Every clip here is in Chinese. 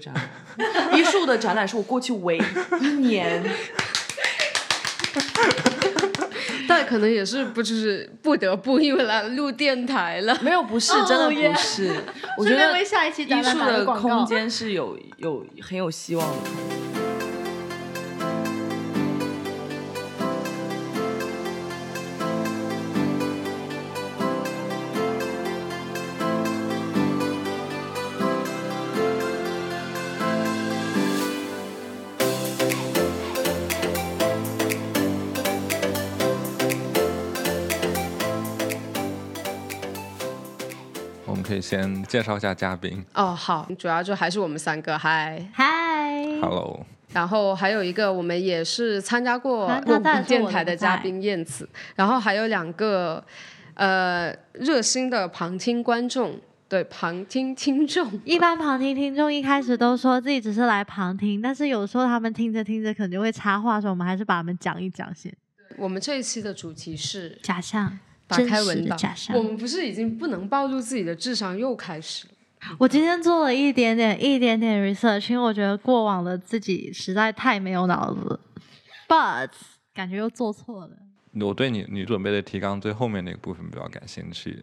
展览，艺术的展览是我过去唯一一年，但可能也是不就是不得不因为来录电台了。没有不是哦真的不是，我觉得为下一期展艺术的空。间是有有很有希望的。先介绍一下嘉宾。哦，好，主要就还是我们三个，嗨。嗨，Hello，然后还有一个，我们也是参加过啊我们电台的嘉宾燕子，然后还有两个呃热心的旁听观众，对旁听听众。一般旁听听众一开始都说自己只是来旁听，但是有时候他们听着听着肯定会插话的时候，我们还是把他们讲一讲先。我们这一期的主题是假象，打真实开文档的假，象我。们不是已经不能暴露自己的智商，又开始了。我今天做了一点点、一点点 research，因为我觉得过往的自己实在太没有脑子，but 感觉又做错了。我对你你准备的提纲最后面那个部分比较感兴趣，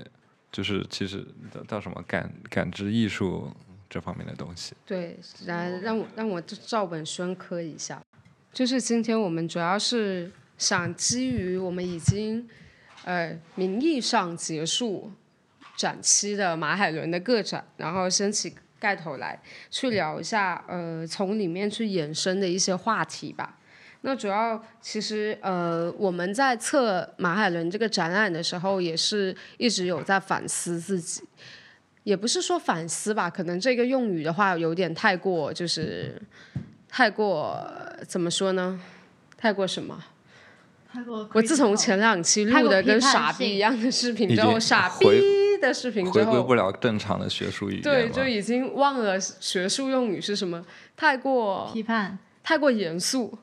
就是其实叫叫什么感感知艺术这方面的东西。对，来让我让我照本宣科一下，就是今天我们主要是想基于我们已经呃名义上结束展期的马海伦的个展，然后掀起盖头来去聊一下呃从里面去衍生的一些话题吧。那主要其实呃我们在测马海伦这个展览的时候，也是一直有在反思自己。也不是说反思吧，可能这个用语的话有点太过，就是太过怎么说呢？太过什么？我自从前两期录的跟傻逼一样的视频之后，傻逼的视频之后回归不，了正常的学术语言对，就已经忘了学术用语是什么，太过批判、太过严肃，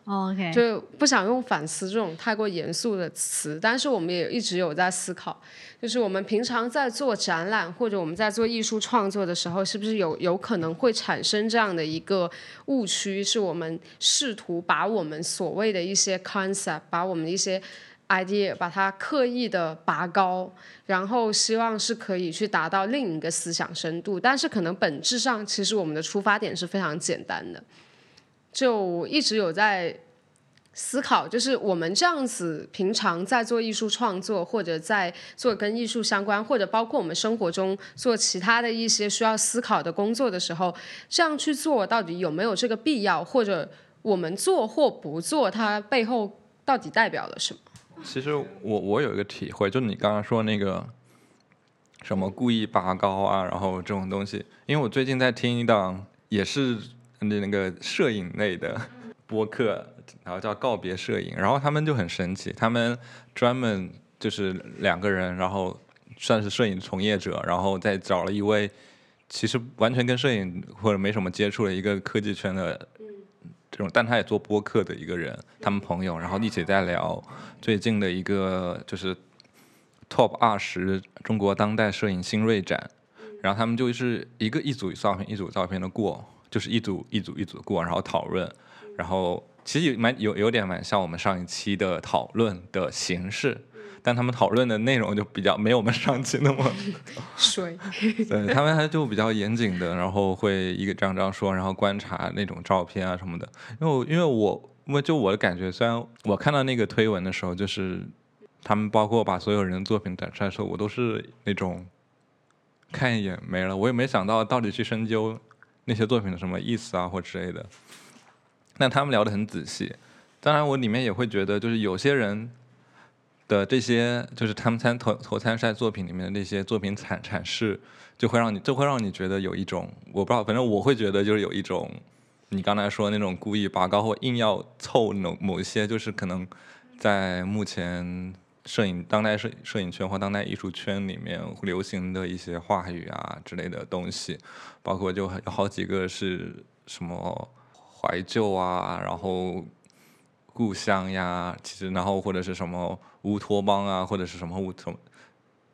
就不想用反思这种太过严肃的词，但是我们也一直有在思考，就是我们平常在做展览或者我们在做艺术创作的时候，是不是有有可能会产生这样的一个误区，是我们试图把我们所谓的一些 concept，把我们的一些 idea，把它刻意的拔高，然后希望是可以去达到另一个思想深度，但是可能本质上其实我们的出发点是非常简单的。就一直有在思考，就是我们这样子平常在做艺术创作，或者在做跟艺术相关，或者包括我们生活中做其他的一些需要思考的工作的时候，这样去做到底有没有这个必要，或者我们做或不做，它背后到底代表了什么？其实我我有一个体会，就你刚刚说那个什么故意拔高啊，然后这种东西，因为我最近在听一档也是那那个摄影类的播客，然后叫告别摄影，然后他们就很神奇，他们专门就是两个人，然后算是摄影从业者，然后再找了一位其实完全跟摄影或者没什么接触的一个科技圈的这种，但他也做播客的一个人，他们朋友，然后一起在聊最近的一个就是 Top 二十中国当代摄影新锐展，然后他们就是一个一组照片一组照片的过，就是一组一组一组过，然后讨论，然后其实有蛮有有点蛮像我们上一期的讨论的形式。但他们讨论的内容就比较没有我们上期那么 水，对他们还就比较严谨的，然后会一个张张说，然后观察那种照片啊什么的。因为因为我因为就我的感觉，虽然我看到那个推文的时候，就是他们包括把所有人的作品展出来的时候，我都是那种看一眼没了，我也没想到到底去深究那些作品的什么意思啊或之类的。那他们聊得很仔细，当然我里面也会觉得，就是有些人。的这些就是他们参投投参赛作品里面的那些作品阐阐释，就会让你就会让你觉得有一种我不知道，反正我会觉得就是有一种你刚才说那种故意拔高或硬要凑某某一些就是可能在目前摄影当代摄摄影圈或当代艺术圈里面流行的一些话语啊之类的东西，包括就有好几个是什么怀旧啊，然后故乡呀，其实然后或者是什么。乌托邦啊，或者是什么乌什么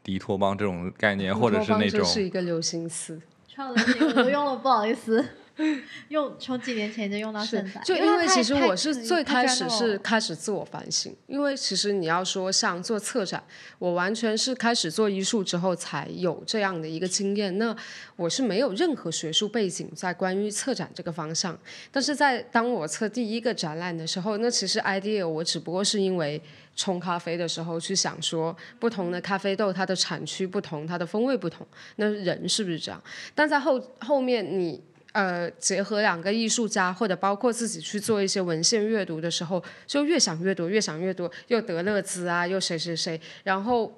迪托邦这种概念，或者是那种是一个流行词，超流行，我都用了，不好意思。用从几年前就用到现在，就因为其实我是最开始是开始自我反省，因为其实你要说像做策展，我完全是开始做艺术之后才有这样的一个经验。那我是没有任何学术背景在关于策展这个方向，但是在当我策第一个展览的时候，那其实 idea 我只不过是因为冲咖啡的时候去想说，不同的咖啡豆它的产区不同，它的风味不同，那人是不是这样？但在后后面你呃结合两个艺术家，或者包括自己去做一些文献阅读的时候，就越想越多，越想越多，又德勒兹啊，又谁谁谁，然后。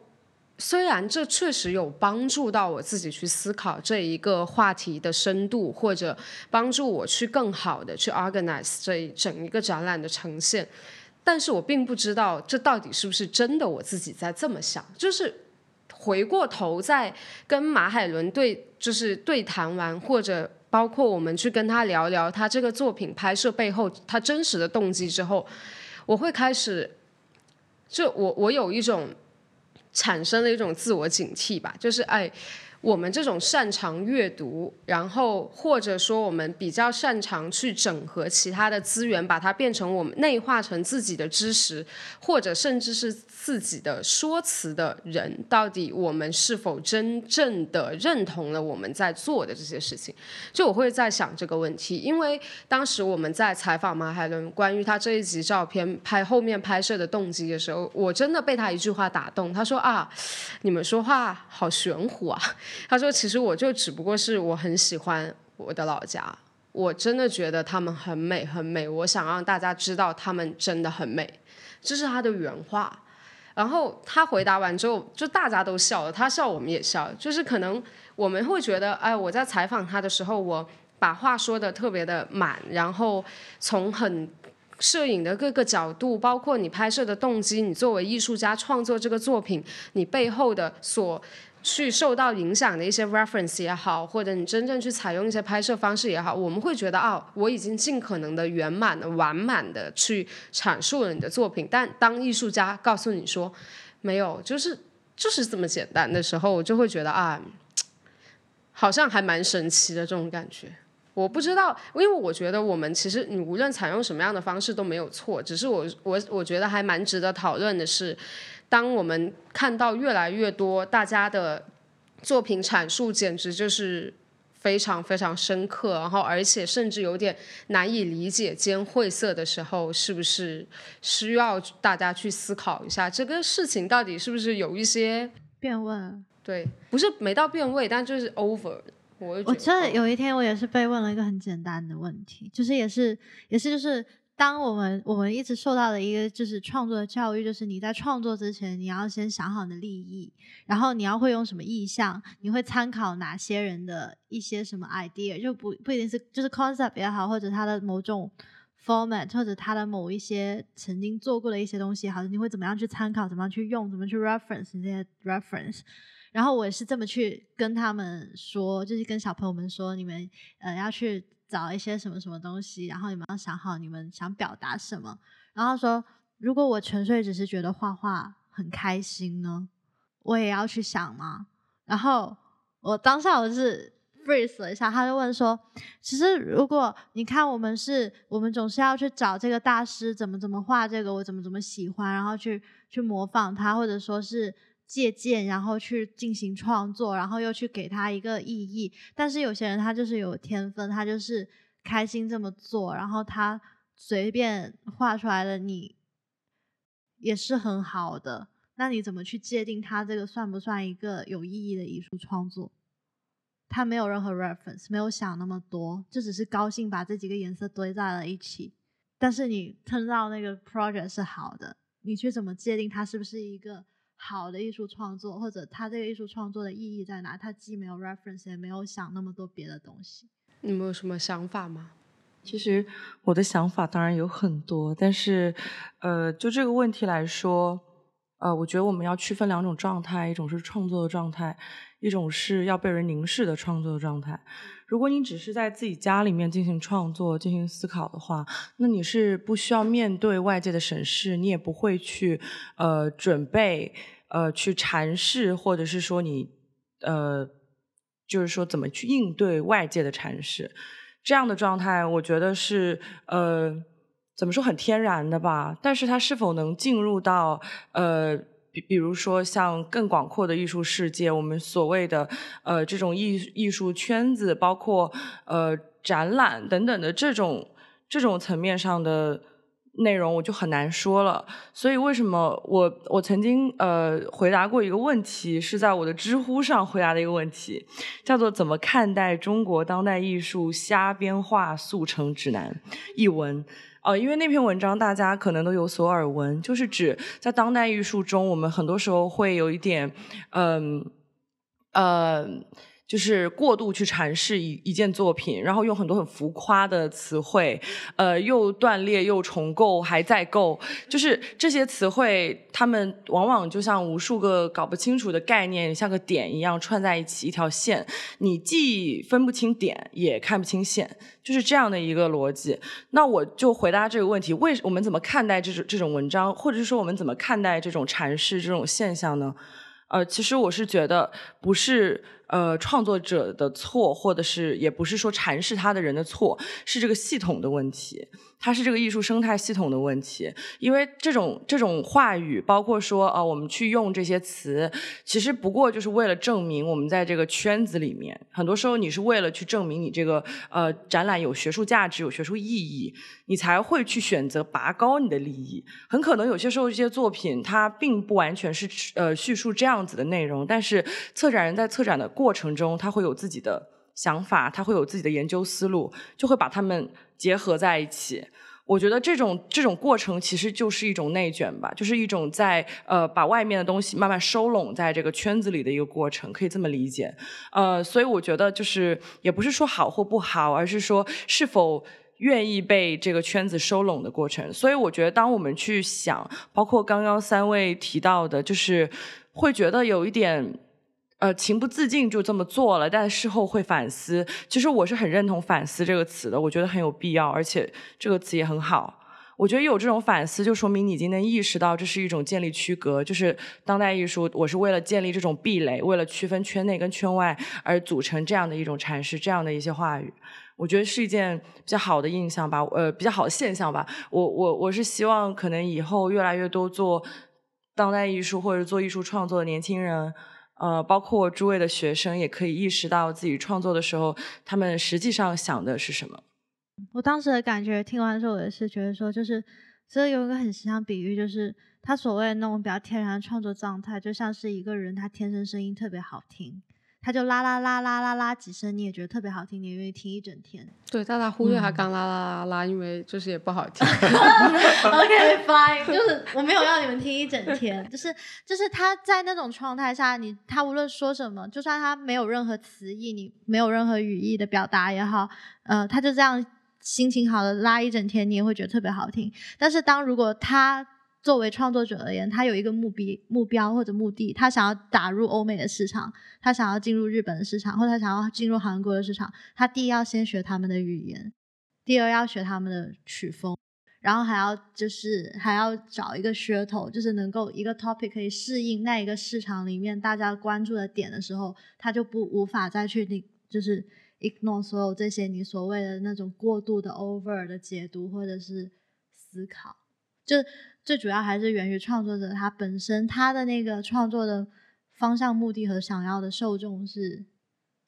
虽然这确实有帮助到我自己去思考这一个话题的深度，或者帮助我去更好的去 organize 这一整一个展览的呈现，但是我并不知道这到底是不是真的我自己在这么想，就是回过头在跟马海伦对就是对谈完，或者包括我们去跟他聊聊他这个作品拍摄背后他真实的动机之后，我会开始，就我我有一种产生了一种自我警惕吧，就是哎。我们这种擅长阅读，然后或者说我们比较擅长去整合其他的资源，把它变成我们内化成自己的知识，或者甚至是自己的说辞的人，到底我们是否真正的认同了我们在做的这些事情？就我会在想这个问题，因为当时我们在采访马海伦关于他这一集照片拍后面拍摄的动机的时候，我真的被他一句话打动。他说啊，你们说话好玄乎啊。他说：“其实我就只不过是我很喜欢我的老家，我真的觉得他们很美很美，我想让大家知道他们真的很美。”这是他的原话。然后他回答完之后，就大家都笑了，他笑我们也笑，就是可能我们会觉得，哎，我在采访他的时候，我把话说的特别的满，然后从很摄影的各个角度，包括你拍摄的动机，你作为艺术家创作这个作品，你背后的所。去受到影响的一些 reference 也好，或者你真正去采用一些拍摄方式也好，我们会觉得啊，我已经尽可能的圆满的、完满的去阐述了你的作品。但当艺术家告诉你说没有，就是就是这么简单的时候，我就会觉得啊，好像还蛮神奇的这种感觉。我不知道，因为我觉得我们其实你无论采用什么样的方式都没有错，只是我我我觉得还蛮值得讨论的是。当我们看到越来越多大家的作品阐述，简直就是非常非常深刻，然后而且甚至有点难以理解兼晦涩的时候，是不是需要大家去思考一下这个事情到底是不是有一些变味？对，不是没到变味，但就是 over。我我真的有一天，我也是被问了一个很简单的问题，就是也是也是就是，当我们我们一直受到的一个就是创作的教育，就是你在创作之前，你要先想好你的利益，然后你要会用什么意象，你会参考哪些人的一些什么 idea，就不不一定是就是 concept 也好，或者他的某种 format，或者他的某一些曾经做过的一些东西好，你会怎么样去参考，怎么样去用，怎么去 reference 这些 reference。然后我也是这么去跟他们说，就是跟小朋友们说，你们呃要去找一些什么什么东西，然后你们要想好你们想表达什么。然后说，如果我纯粹只是觉得画画很开心呢，我也要去想吗？然后我当下我是 freeze 了一下，他就问说，其实如果你看我们是，我们总是要去找这个大师怎么怎么画这个，我怎么怎么喜欢，然后去去模仿他，或者说是。借鉴，然后去进行创作，然后又去给他一个意义。但是有些人他就是有天分，他就是开心这么做，然后他随便画出来的你也是很好的。那你怎么去界定他这个算不算一个有意义的艺术创作？他没有任何 reference，没有想那么多，就只是高兴把这几个颜色堆在了一起。但是你看到那个 project 是好的，你去怎么界定它是不是一个？好的艺术创作，或者他这个艺术创作的意义在哪？他既没有 reference，也没有想那么多别的东西。你们有什么想法吗？其实我的想法当然有很多，但是，呃，就这个问题来说，呃，我觉得我们要区分两种状态，一种是创作的状态，一种是要被人凝视的创作的状态。如果你只是在自己家里面进行创作、进行思考的话，那你是不需要面对外界的审视，你也不会去呃准备呃去阐释，或者是说你呃就是说怎么去应对外界的阐释。这样的状态，我觉得是呃，怎么说很天然的吧。但是它是否能进入到呃，比比如说像更广阔的艺术世界，我们所谓的呃这种艺艺术圈子，包括呃展览等等的这种这种层面上的。内容我就很难说了，所以为什么我我曾经呃回答过一个问题，是在我的知乎上回答的一个问题，叫做怎么看待中国当代艺术瞎编画速成指南一文？哦，因为那篇文章大家可能都有所耳闻，就是指在当代艺术中，我们很多时候会有一点嗯呃。就是过度去阐释一一件作品，然后用很多很浮夸的词汇，呃，又断裂又重构，还在构，就是这些词汇，他们往往就像无数个搞不清楚的概念，像个点一样串在一起，一条线，你既分不清点，也看不清线，就是这样的一个逻辑。那我就回答这个问题：为我们怎么看待这种这种文章，或者是说我们怎么看待这种阐释这种现象呢？呃，其实我是觉得不是。呃，创作者的错，或者是也不是说阐释他的人的错，是这个系统的问题。它是这个艺术生态系统的问题，因为这种这种话语，包括说啊，我们去用这些词，其实不过就是为了证明我们在这个圈子里面。很多时候，你是为了去证明你这个呃展览有学术价值、有学术意义，你才会去选择拔高你的利益。很可能有些时候，这些作品它并不完全是呃叙述这样子的内容，但是策展人在策展的过程中，他会有自己的想法，他会有自己的研究思路，就会把他们。结合在一起，我觉得这种这种过程其实就是一种内卷吧，就是一种在呃把外面的东西慢慢收拢在这个圈子里的一个过程，可以这么理解。呃，所以我觉得就是也不是说好或不好，而是说是否愿意被这个圈子收拢的过程。所以我觉得，当我们去想，包括刚刚三位提到的，就是会觉得有一点。呃，情不自禁就这么做了，但事后会反思。其实我是很认同“反思”这个词的，我觉得很有必要，而且这个词也很好。我觉得有这种反思，就说明你已经能意识到这是一种建立区隔，就是当代艺术，我是为了建立这种壁垒，为了区分圈内跟圈外而组成这样的一种阐释，这样的一些话语。我觉得是一件比较好的印象吧，呃，比较好的现象吧。我我我是希望可能以后越来越多做当代艺术或者做艺术创作的年轻人。呃，包括诸位的学生也可以意识到自己创作的时候，他们实际上想的是什么。我当时的感觉，听完之后，我也是觉得说，就是这有一个很形象比喻，就是他所谓的那种比较天然的创作状态，就像是一个人他天生声音特别好听。他就啦啦啦啦啦啦几声，你也觉得特别好听，你也愿意听一整天。对，但他忽略他刚啦啦啦啦，因为就是也不好听。OK fine，就是我没有让你们听一整天，就是就是他在那种状态下，你他无论说什么，就算他没有任何词义，你没有任何语义的表达也好，呃，他就这样心情好的拉一整天，你也会觉得特别好听。但是当如果他作为创作者而言，他有一个目标、目标或者目的，他想要打入欧美的市场，他想要进入日本的市场，或者他想要进入韩国的市场。他第一要先学他们的语言，第二要学他们的曲风，然后还要就是还要找一个噱头，就是能够一个 topic 可以适应那一个市场里面大家关注的点的时候，他就不无法再去你就是 ignore 所有这些你所谓的那种过度的 over 的解读或者是思考，就。最主要还是源于创作者他本身他的那个创作的方向、目的和想要的受众是，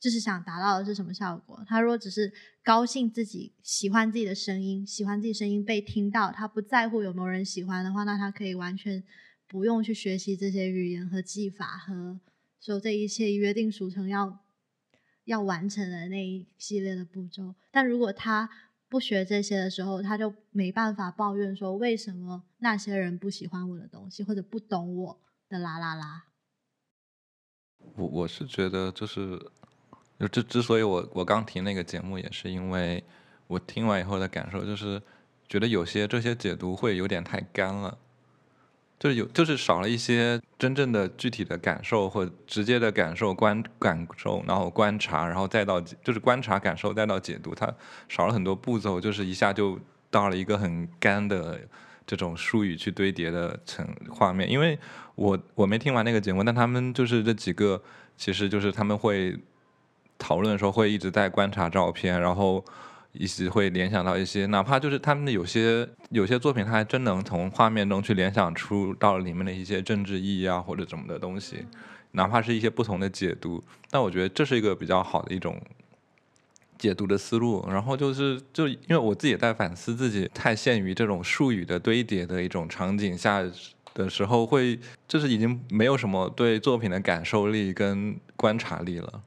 就是想达到的是什么效果？他如果只是高兴自己喜欢自己的声音，喜欢自己声音被听到，他不在乎有没有人喜欢的话，那他可以完全不用去学习这些语言和技法和所有这一切约定俗成要要完成的那一系列的步骤。但如果他不学这些的时候，他就没办法抱怨说为什么那些人不喜欢我的东西，或者不懂我的啦啦啦。我我是觉得就是，就之之所以我我刚提那个节目，也是因为我听完以后的感受，就是觉得有些这些解读会有点太干了。就是有，就是少了一些真正的具体的感受或直接的感受观感受，然后观察，然后再到就是观察感受再到解读，它少了很多步骤，就是一下就到了一个很干的这种术语去堆叠的成画面。因为我我没听完那个节目，但他们就是这几个，其实就是他们会讨论的时候会一直在观察照片，然后一些会联想到一些，哪怕就是他们的有些有些作品，他还真能从画面中去联想出到里面的一些政治意义啊或者怎么的东西，哪怕是一些不同的解读。但我觉得这是一个比较好的一种解读的思路。然后就是就因为我自己也在反思自己太限于这种术语的堆叠的一种场景下的时候，会就是已经没有什么对作品的感受力跟观察力了。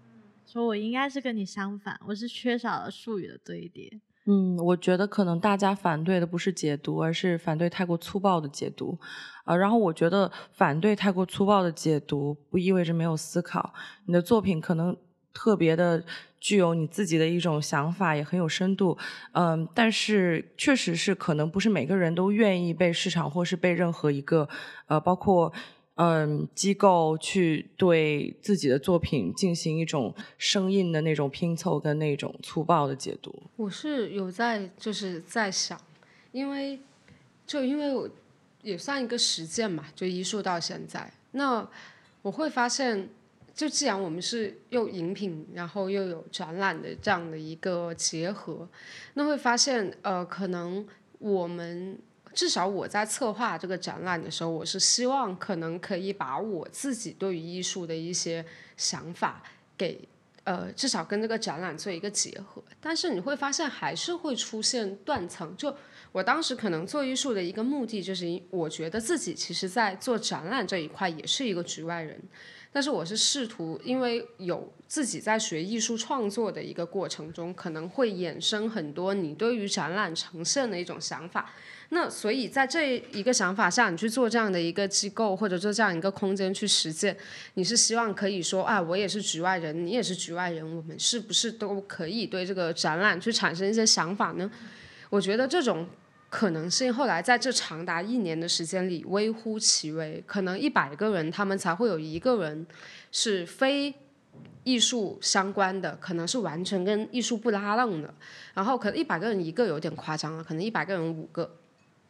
说我应该是跟你相反，我是缺少了术语的堆叠。嗯，我觉得可能大家反对的不是解读，而是反对太过粗暴的解读。啊，然后我觉得反对太过粗暴的解读，不意味着没有思考。你的作品可能特别的具有你自己的一种想法，也很有深度。嗯，但是确实是可能不是每个人都愿意被市场或是被任何一个呃，包括。嗯，机构去对自己的作品进行一种生硬的那种拼凑跟那种粗暴的解读。我是有在就是在想，因为就因为我也算一个实践嘛，就艺术到现在，那我会发现，就既然我们是又饮品，然后又有展览的这样的一个结合，那会发现呃，可能我们。至少我在策划这个展览的时候，我是希望可能可以把我自己对于艺术的一些想法给呃，至少跟这个展览做一个结合。但是你会发现还是会出现断层。就我当时可能做艺术的一个目的，就是我觉得自己其实在做展览这一块也是一个局外人。但是我是试图，因为有自己在学艺术创作的一个过程中，可能会衍生很多你对于展览呈现的一种想法。那所以在这一个想法下，你去做这样的一个机构，或者做这样一个空间去实践，你是希望可以说啊，我也是局外人，你也是局外人，我们是不是都可以对这个展览去产生一些想法呢？我觉得这种可能性后来在这长达一年的时间里微乎其微，可能一百个人他们才会有一个人是非艺术相关的，可能是完全跟艺术不拉楞的，然后可能一百个人一个有点夸张了，可能一百个人五个。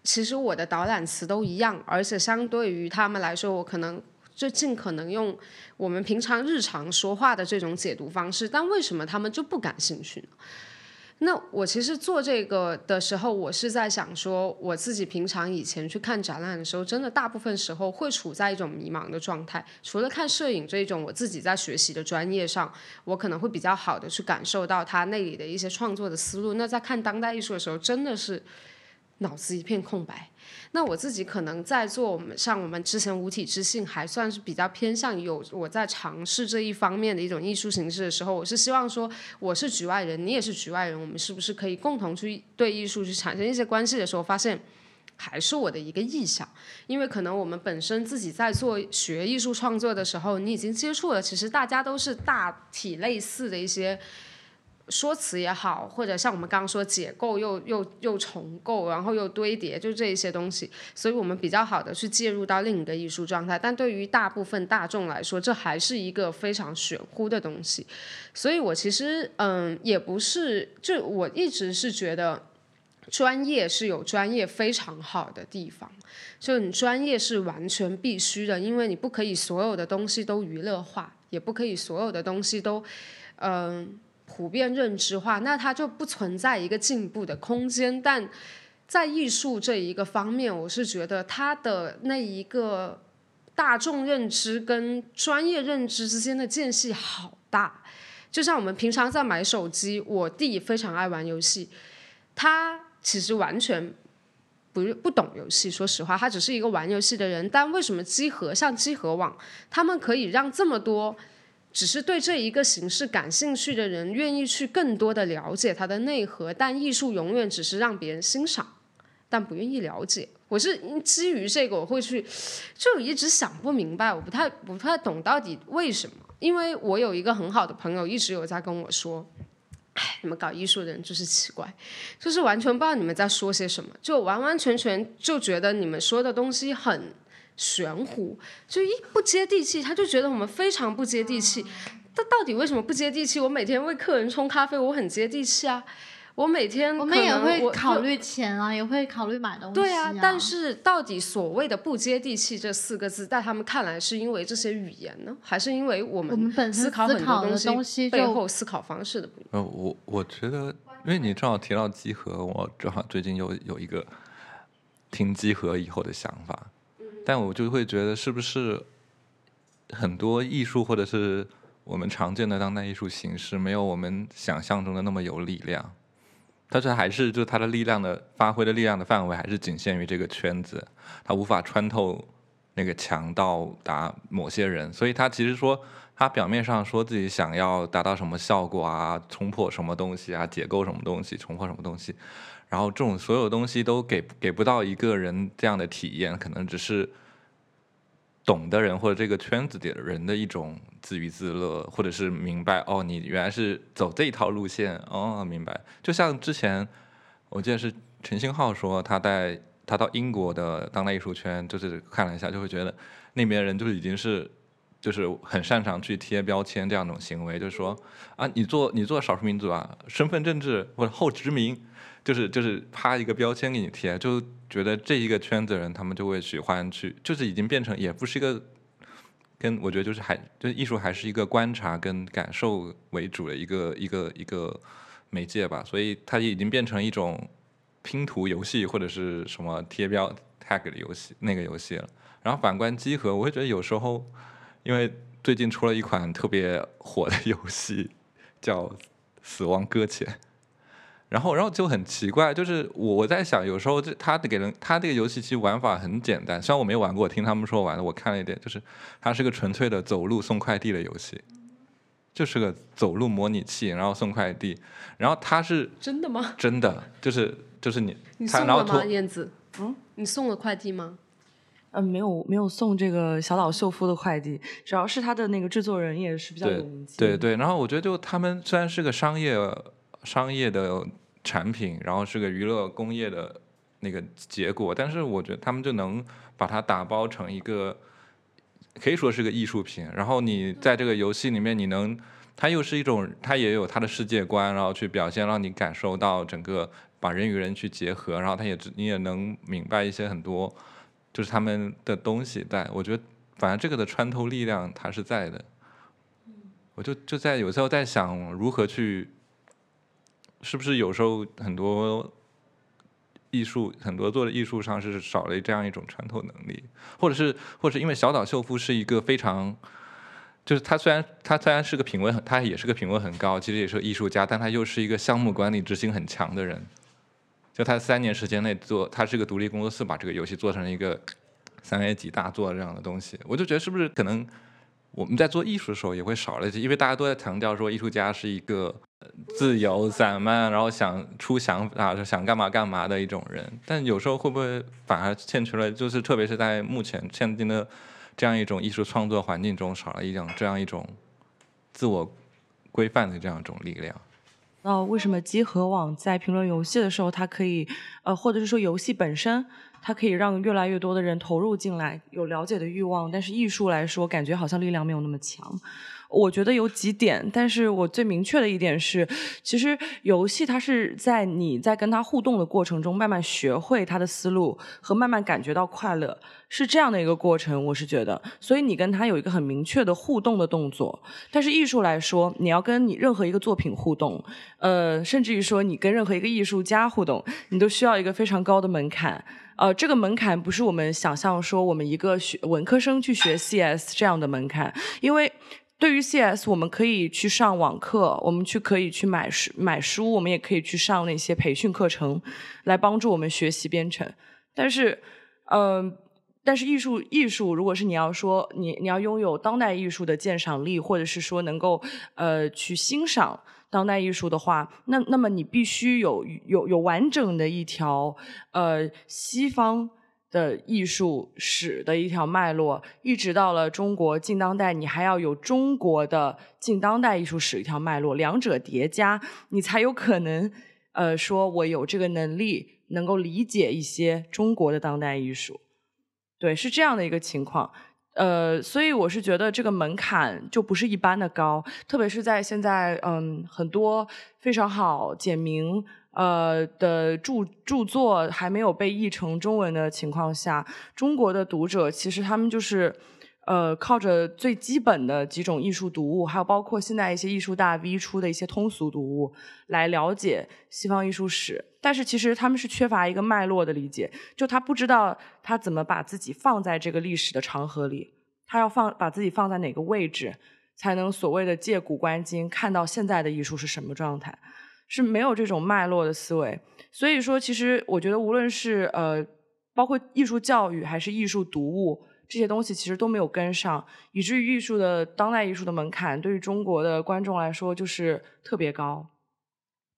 其实我的导览词都一样，而且相对于他们来说，我可能就尽可能用我们平常日常说话的这种解读方式。但为什么他们就不感兴趣呢？那我其实做这个的时候，我是在想说，我自己平常以前去看展览的时候，真的大部分时候会处在一种迷茫的状态。除了看摄影这一种我自己在学习的专业上，我可能会比较好的去感受到它那里的一些创作的思路。那在看当代艺术的时候，真的是。脑子一片空白，那我自己可能在做我们像我们之前无体之性还算是比较偏向有我在尝试这一方面的一种艺术形式的时候，我是希望说我是局外人，你也是局外人，我们是不是可以共同去对艺术去产生一些关系的时候，发现还是我的一个意向，因为可能我们本身自己在做学艺术创作的时候，你已经接触了，其实大家都是大体类似的一些。说辞也好，或者像我们刚刚说解构又又又重构，然后又堆叠，就这一些东西，所以我们比较好的去介入到另一个艺术状态。但对于大部分大众来说，这还是一个非常玄乎的东西。所以我其实嗯，也不是，就我一直是觉得，专业是有专业非常好的地方，就你专业是完全必须的，因为你不可以所有的东西都娱乐化，也不可以所有的东西都嗯。普遍认知化，那它就不存在一个进步的空间。但在艺术这一个方面，我是觉得它的那一个大众认知跟专业认知之间的间隙好大。就像我们平常在买手机，我弟非常爱玩游戏，他其实完全不不懂游戏。说实话，他只是一个玩游戏的人。但为什么机核像机核网，他们可以让这么多？只是对这一个形式感兴趣的人，愿意去更多的了解它的内核。但艺术永远只是让别人欣赏，但不愿意了解。我是基于这个，我会去，就一直想不明白，我不太不太懂到底为什么。因为我有一个很好的朋友，一直有在跟我说：“哎，你们搞艺术的人就是奇怪，就是完全不知道你们在说些什么，就完完全全就觉得你们说的东西很。”玄乎，就一不接地气，他就觉得我们非常不接地气。他到底为什么不接地气？我每天为客人冲咖啡，我很接地气啊。我每天我们也会考虑钱啊，也会考虑买东西。对啊，但是到底所谓的不接地气这四个字，在他们看来是因为这些语言呢，还是因为我们思考很多东西背后思考方式的不一样？呃，我我觉得因为你正好提到集合，我正好最近有有一个听集合以后的想法，但我就会觉得是不是很多艺术或者是我们常见的当代艺术形式，没有我们想象中的那么有力量。但是还是就它的力量的发挥的力量的范围还是仅限于这个圈子，它无法穿透那个墙到达某些人，所以他其实说。他表面上说自己想要达到什么效果啊，冲破什么东西啊，解构什么东西，冲破什么东西，然后这种所有东西都给给不到一个人这样的体验，可能只是懂的人或者这个圈子里的人的一种自娱自乐，或者是明白哦，你原来是走这一套路线哦，明白。就像之前我记得是陈星浩说，他在他到英国的当代艺术圈，就是看了一下，就会觉得那边人就已经是。就是很擅长去贴标签这样一种行为，就是说啊，你做你做少数民族啊，身份政治或者后殖民，就是就是啪一个标签给你贴，就觉得这一个圈子人他们就会喜欢去，就是已经变成也不是一个跟我觉得就是还就艺术还是一个观察跟感受为主的一个一个一个媒介吧，所以它已经变成一种拼图游戏或者是什么贴标 tag 的游戏那个游戏了。然后反观集合，我会觉得有时候。因为最近出了一款特别火的游戏，叫《死亡搁浅》，然后然后就很奇怪，就是我我在想，有时候这他给人他这个游戏其实玩法很简单，虽然我没玩过，听他们说玩的，我看了一点，就是它是个纯粹的走路送快递的游戏，就是个走路模拟器，然后送快递，然后它是真的吗？真的，就是就是你你送了吗，燕子？嗯，你送了快递吗？嗯，没有没有送这个小岛秀夫的快递，主要是他的那个制作人也是比较有名气。对对，然后我觉得就他们虽然是个商业商业的产品，然后是个娱乐工业的那个结果，但是我觉得他们就能把它打包成一个可以说是个艺术品。然后你在这个游戏里面，你能它又是一种，它也有它的世界观，然后去表现，让你感受到整个把人与人去结合，然后它也你也能明白一些很多。就是他们的东西在，我觉得反正这个的穿透力量它是在的，我就就在有时候在想如何去，是不是有时候很多艺术很多做的艺术上是少了这样一种穿透能力，或者是或者是因为小岛秀夫是一个非常，就是他虽然他虽然是个品味很他也是个品味很高，其实也是个艺术家，但他又是一个项目管理执行很强的人。就他三年时间内做，他是个独立工作室，把这个游戏做成了一个三 A 级大作这样的东西。我就觉得是不是可能我们在做艺术的时候也会少了一些，因为大家都在强调说艺术家是一个自由散漫，然后想出想法、想干嘛干嘛的一种人。但有时候会不会反而欠缺了，就是特别是在目前现今的这样一种艺术创作环境中，少了一种这样一种自我规范的这样一种力量。那为什么集合网在评论游戏的时候，它可以，呃，或者是说游戏本身，它可以让越来越多的人投入进来，有了解的欲望，但是艺术来说，感觉好像力量没有那么强。我觉得有几点，但是我最明确的一点是，其实游戏它是在你在跟它互动的过程中，慢慢学会它的思路和慢慢感觉到快乐，是这样的一个过程。我是觉得，所以你跟它有一个很明确的互动的动作。但是艺术来说，你要跟你任何一个作品互动，呃，甚至于说你跟任何一个艺术家互动，你都需要一个非常高的门槛。呃，这个门槛不是我们想象说我们一个学文科生去学 CS 这样的门槛，因为。对于 CS，我们可以去上网课，我们去可以去买书买书，我们也可以去上那些培训课程，来帮助我们学习编程。但是，嗯，但是艺术艺术，如果是你要说你你要拥有当代艺术的鉴赏力，或者是说能够呃去欣赏当代艺术的话，那那么你必须有有有完整的一条呃西方。的艺术史的一条脉络，一直到了中国近当代，你还要有中国的近当代艺术史一条脉络，两者叠加，你才有可能，呃，说我有这个能力，能够理解一些中国的当代艺术。对，是这样的一个情况。呃，所以我是觉得这个门槛就不是一般的高，特别是在现在，嗯，很多非常好简明。呃的著著作还没有被译成中文的情况下，中国的读者其实他们就是，呃，靠着最基本的几种艺术读物，还有包括现在一些艺术大 V 出的一些通俗读物来了解西方艺术史，但是其实他们是缺乏一个脉络的理解，就他不知道他怎么把自己放在这个历史的长河里，他要放把自己放在哪个位置，才能所谓的借古观今，看到现在的艺术是什么状态，是没有这种脉络的思维。所以说，其实我觉得无论是呃，包括艺术教育还是艺术读物。这些东西其实都没有跟上，以至于艺术的当代艺术的门槛对于中国的观众来说就是特别高，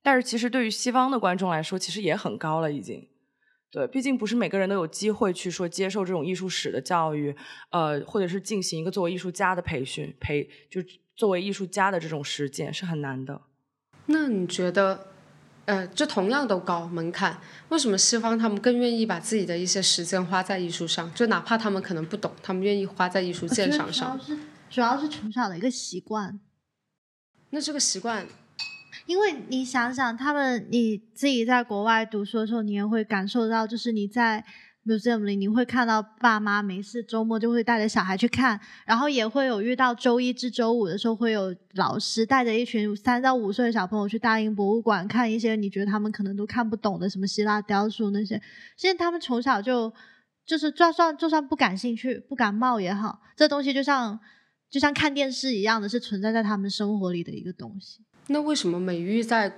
但是其实对于西方的观众来说，其实也很高了已经。对，毕竟不是每个人都有机会去说接受这种艺术史的教育，呃，或者是进行一个作为艺术家的培训，培就作为艺术家的这种实践是很难的。那你觉得？呃，就同样都高门槛，为什么西方他们更愿意把自己的一些时间花在艺术上？就哪怕他们可能不懂，他们愿意花在艺术鉴赏上。主要是主要是从小的一个习惯。那这个习惯，因为你想想，他们你自己在国外读书的时候，你也会感受到，就是你在。Museum 里，你会看到爸妈没事周末就会带着小孩去看，然后也会有遇到周一至周五的时候，会有老师带着一群三到五岁的小朋友去大英博物馆看一些你觉得他们可能都看不懂的什么希腊雕塑那些。现在他们从小就就是就算就算不感兴趣、不感冒也好，这东西就像就像看电视一样的是存在在他们生活里的一个东西。那为什么美育在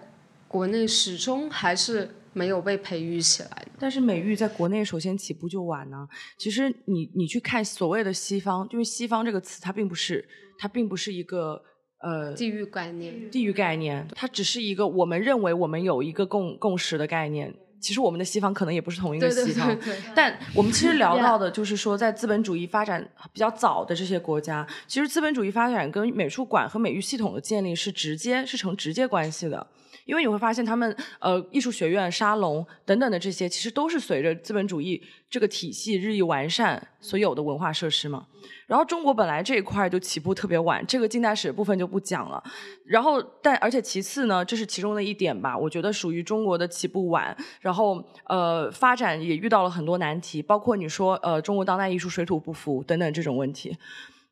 国内始终还是？没有被培育起来，但是美育在国内首先起步就晚呢。其实你你去看所谓的西方，因为西方这个词它并不是它并不是一个呃地域概念，地域概念，它只是一个我们认为我们有一个共共识的概念。其实我们的西方可能也不是同一个西方，但我们其实聊到的 就是说，在资本主义发展比较早的这些国家，其实资本主义发展跟美术馆和美育系统的建立是直接是成直接关系的。因为你会发现，他们呃艺术学院、沙龙等等的这些，其实都是随着资本主义这个体系日益完善所有的文化设施嘛。然后中国本来这一块就起步特别晚，这个近代史部分就不讲了。然后但而且其次呢，这是其中的一点吧，我觉得属于中国的起步晚，然后呃发展也遇到了很多难题，包括你说呃中国当代艺术水土不服等等这种问题。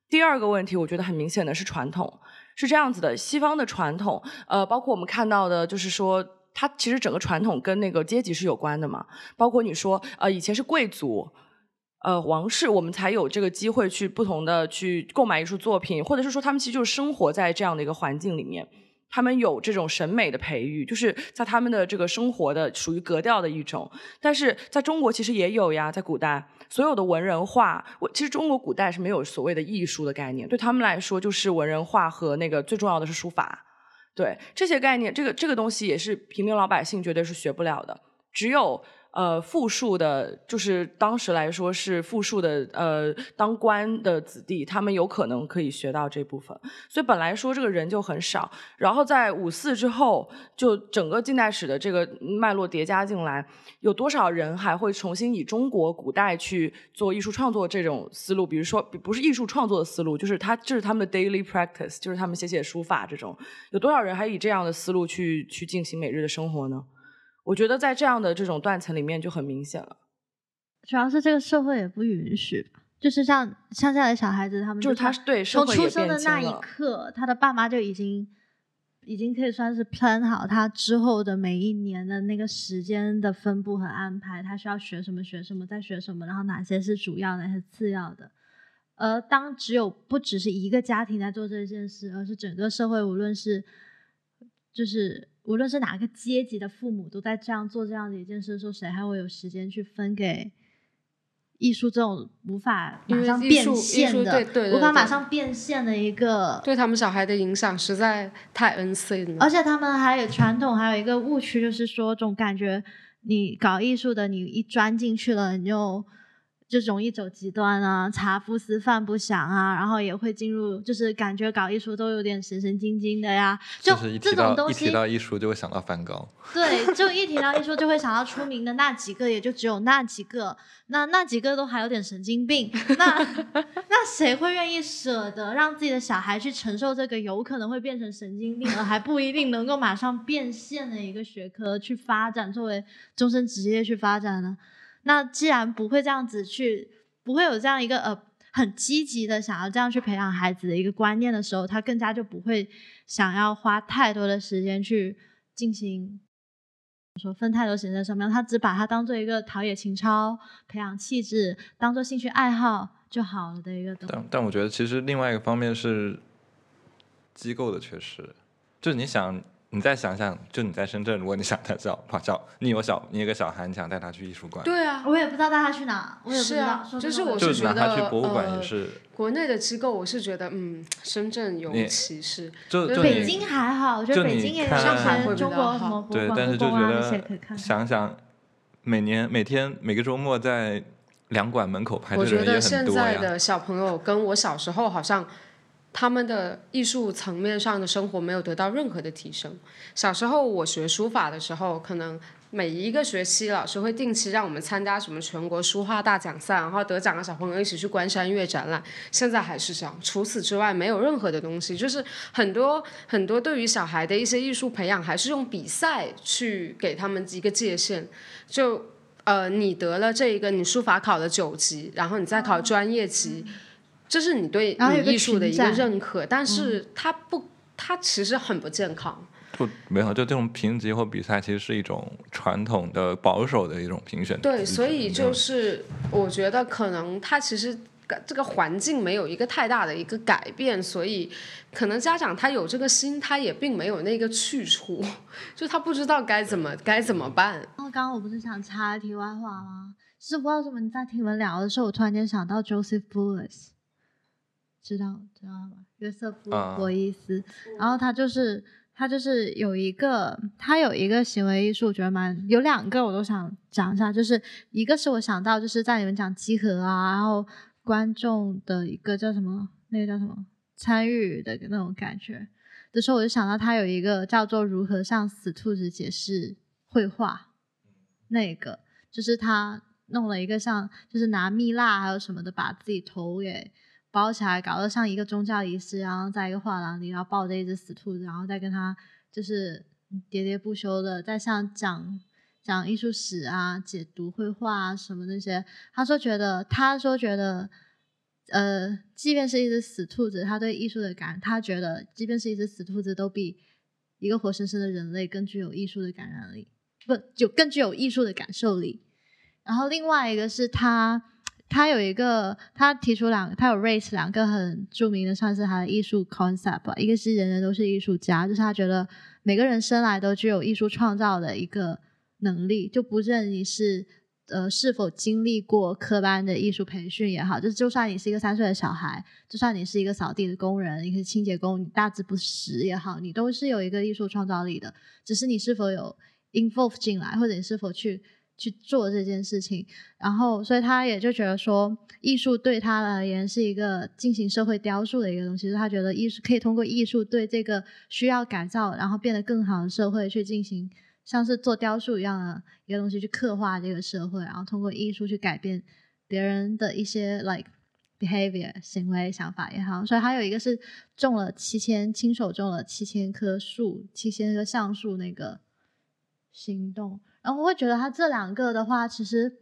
第二个问题，我觉得很明显的是传统。是这样子的，西方的传统，呃，包括我们看到的，就是说，它其实整个传统跟那个阶级是有关的嘛。包括你说，呃，以前是贵族，呃，王室，我们才有这个机会去不同的去购买艺术作品，或者是说，他们其实就是生活在这样的一个环境里面。他们有这种审美的培育，就是在他们的这个生活的属于格调的一种。但是在中国其实也有呀，在古代所有的文人画，我其实中国古代是没有所谓的艺术的概念，对他们来说就是文人画和那个最重要的是书法。对这些概念，这个这个东西也是平民老百姓绝对是学不了的，只有。呃，富庶的，就是当时来说是富庶的，呃，当官的子弟，他们有可能可以学到这部分。所以本来说这个人就很少，然后在五四之后，就整个近代史的这个脉络叠加进来，有多少人还会重新以中国古代去做艺术创作这种思路？比如说，不是艺术创作的思路，就是他这是他们的 daily practice，就是他们写写书法这种，有多少人还以这样的思路去去进行每日的生活呢？我觉得在这样的这种断层里面就很明显了，主要是这个社会也不允许，就是像像现在的小孩子，他们就是他对从出生的那一刻，他的爸妈就已经已经可以算是 plan 好他之后的每一年的那个时间的分布和安排，他需要学什么学什么，再学什么，然后哪些是主要，哪些次要的。而当只有不只是一个家庭在做这件事，而是整个社会，无论是就是。无论是哪个阶级的父母都在这样做这样的一件事的时候，谁还会有时间去分给艺术这种无法马上变现的、无法马上变现的一个？对他们小孩的影响实在太 N C 了。而且他们还有传统，还有一个误区，就是说，总感觉你搞艺术的，你一钻进去了，你就。就容易走极端啊，茶不思饭不想啊，然后也会进入，就是感觉搞艺术都有点神神经经的呀。就这种东西，一提到艺术就会想到梵高。对，就一提到艺术就会想到出名的那几个，也就只有那几个。那那几个都还有点神经病。那那谁会愿意舍得让自己的小孩去承受这个有可能会变成神经病，而还不一定能够马上变现的一个学科去发展，作为终身职业去发展呢？那既然不会这样子去，不会有这样一个呃很积极的想要这样去培养孩子的一个观念的时候，他更加就不会想要花太多的时间去进行说分太多时间在上面，他只把它当做一个陶冶情操、培养气质、当做兴趣爱好就好了的一个东西。但但我觉得其实另外一个方面是机构的缺失，就是你想，你再想想，就你在深圳，如果你想带小小，你有小，你有个小孩，你想带他去艺术馆，对啊，我也不知道带他去哪，我也不知道。是啊说就是我是拿他去得博物馆也呃是，国内的机构，我是觉得，嗯，深圳有你歧视，就就北京还好，我觉得北京也上海中国什么博物对，馆、但是就觉得。想想，每年每天每个周末在两馆门口排我觉队的人也得现在很多呀。的小朋友跟我小时候好像，他们的艺术层面上的生活没有得到任何的提升。小时候我学书法的时候，可能每一个学期老师会定期让我们参加什么全国书画大奖赛，然后得奖的小朋友一起去观山月展览。现在还是这样，除此之外没有任何的东西，就是很多很多对于小孩的一些艺术培养，还是用比赛去给他们一个界限，就。呃，你得了这一个，你书法考了九级，然后你再考专业级，这是你对你艺术的一个认可，但是它不，它其实很不健康。不没有，就这种评级或比赛，其实是一种传统的保守的一种评选。对，所以就是我觉得可能它其实这个环境没有一个太大的一个改变，所以可能家长他有这个心，他也并没有那个去处，就他不知道该怎么该怎么办。然后刚刚我不是想插题外话吗？是不知道为什么你在听你们聊的时候，我突然间想到 Joseph Beuys，知道知道吗？约瑟夫啊·博伊斯，然后他就是他就是有一个他有一个行为艺术，我觉得蛮有两个我都想讲一下，就是一个是我想到就是在你们讲集合啊，然后观众的一个叫什么那个叫什么参与的那种感觉。的时候，我就想到他有一个叫做如何向死兔子解释绘画，那个就是他弄了一个像就是拿蜜蜡还有什么的把自己头给包起来，搞得像一个宗教仪式，然后在一个画廊里，然后抱着一只死兔子，然后再跟他就是喋喋不休的在像讲讲艺术史啊、解读绘画啊什么那些。他说觉得，他说觉得，呃，即便是一只死兔子，他对艺术的感，他觉得即便是一只死兔子，都比一个活生生的人类更具有艺术的感染力，不就更具有艺术的感受力。然后另外一个是他，他有一个，他提出两，他有 raise 两个很著名的，算是他的艺术 concept 吧。一个是人人都是艺术家，就是他觉得每个人生来都具有艺术创造的一个能力，就不论你是呃是否经历过科班的艺术培训也好，就是就算你是一个三岁的小孩，就算你是一个扫地的工人，一个清洁工，你大字不识也好，你都是有一个艺术创造力的，只是你是否有 involve 进来，或者你是否去。去做这件事情，然后所以他也就觉得说，艺术对他而言是一个进行社会雕塑的一个东西，他觉得艺术可以通过艺术对这个需要改造，然后变得更好的社会去进行，像是做雕塑一样的一个东西去刻画这个社会，然后通过艺术去改变别人的一些 like behavior 行为想法也好，所以还有一个是种了七千，亲手种了七千棵树，七千棵橡树那个行动。然后我会觉得他这两个的话，其实，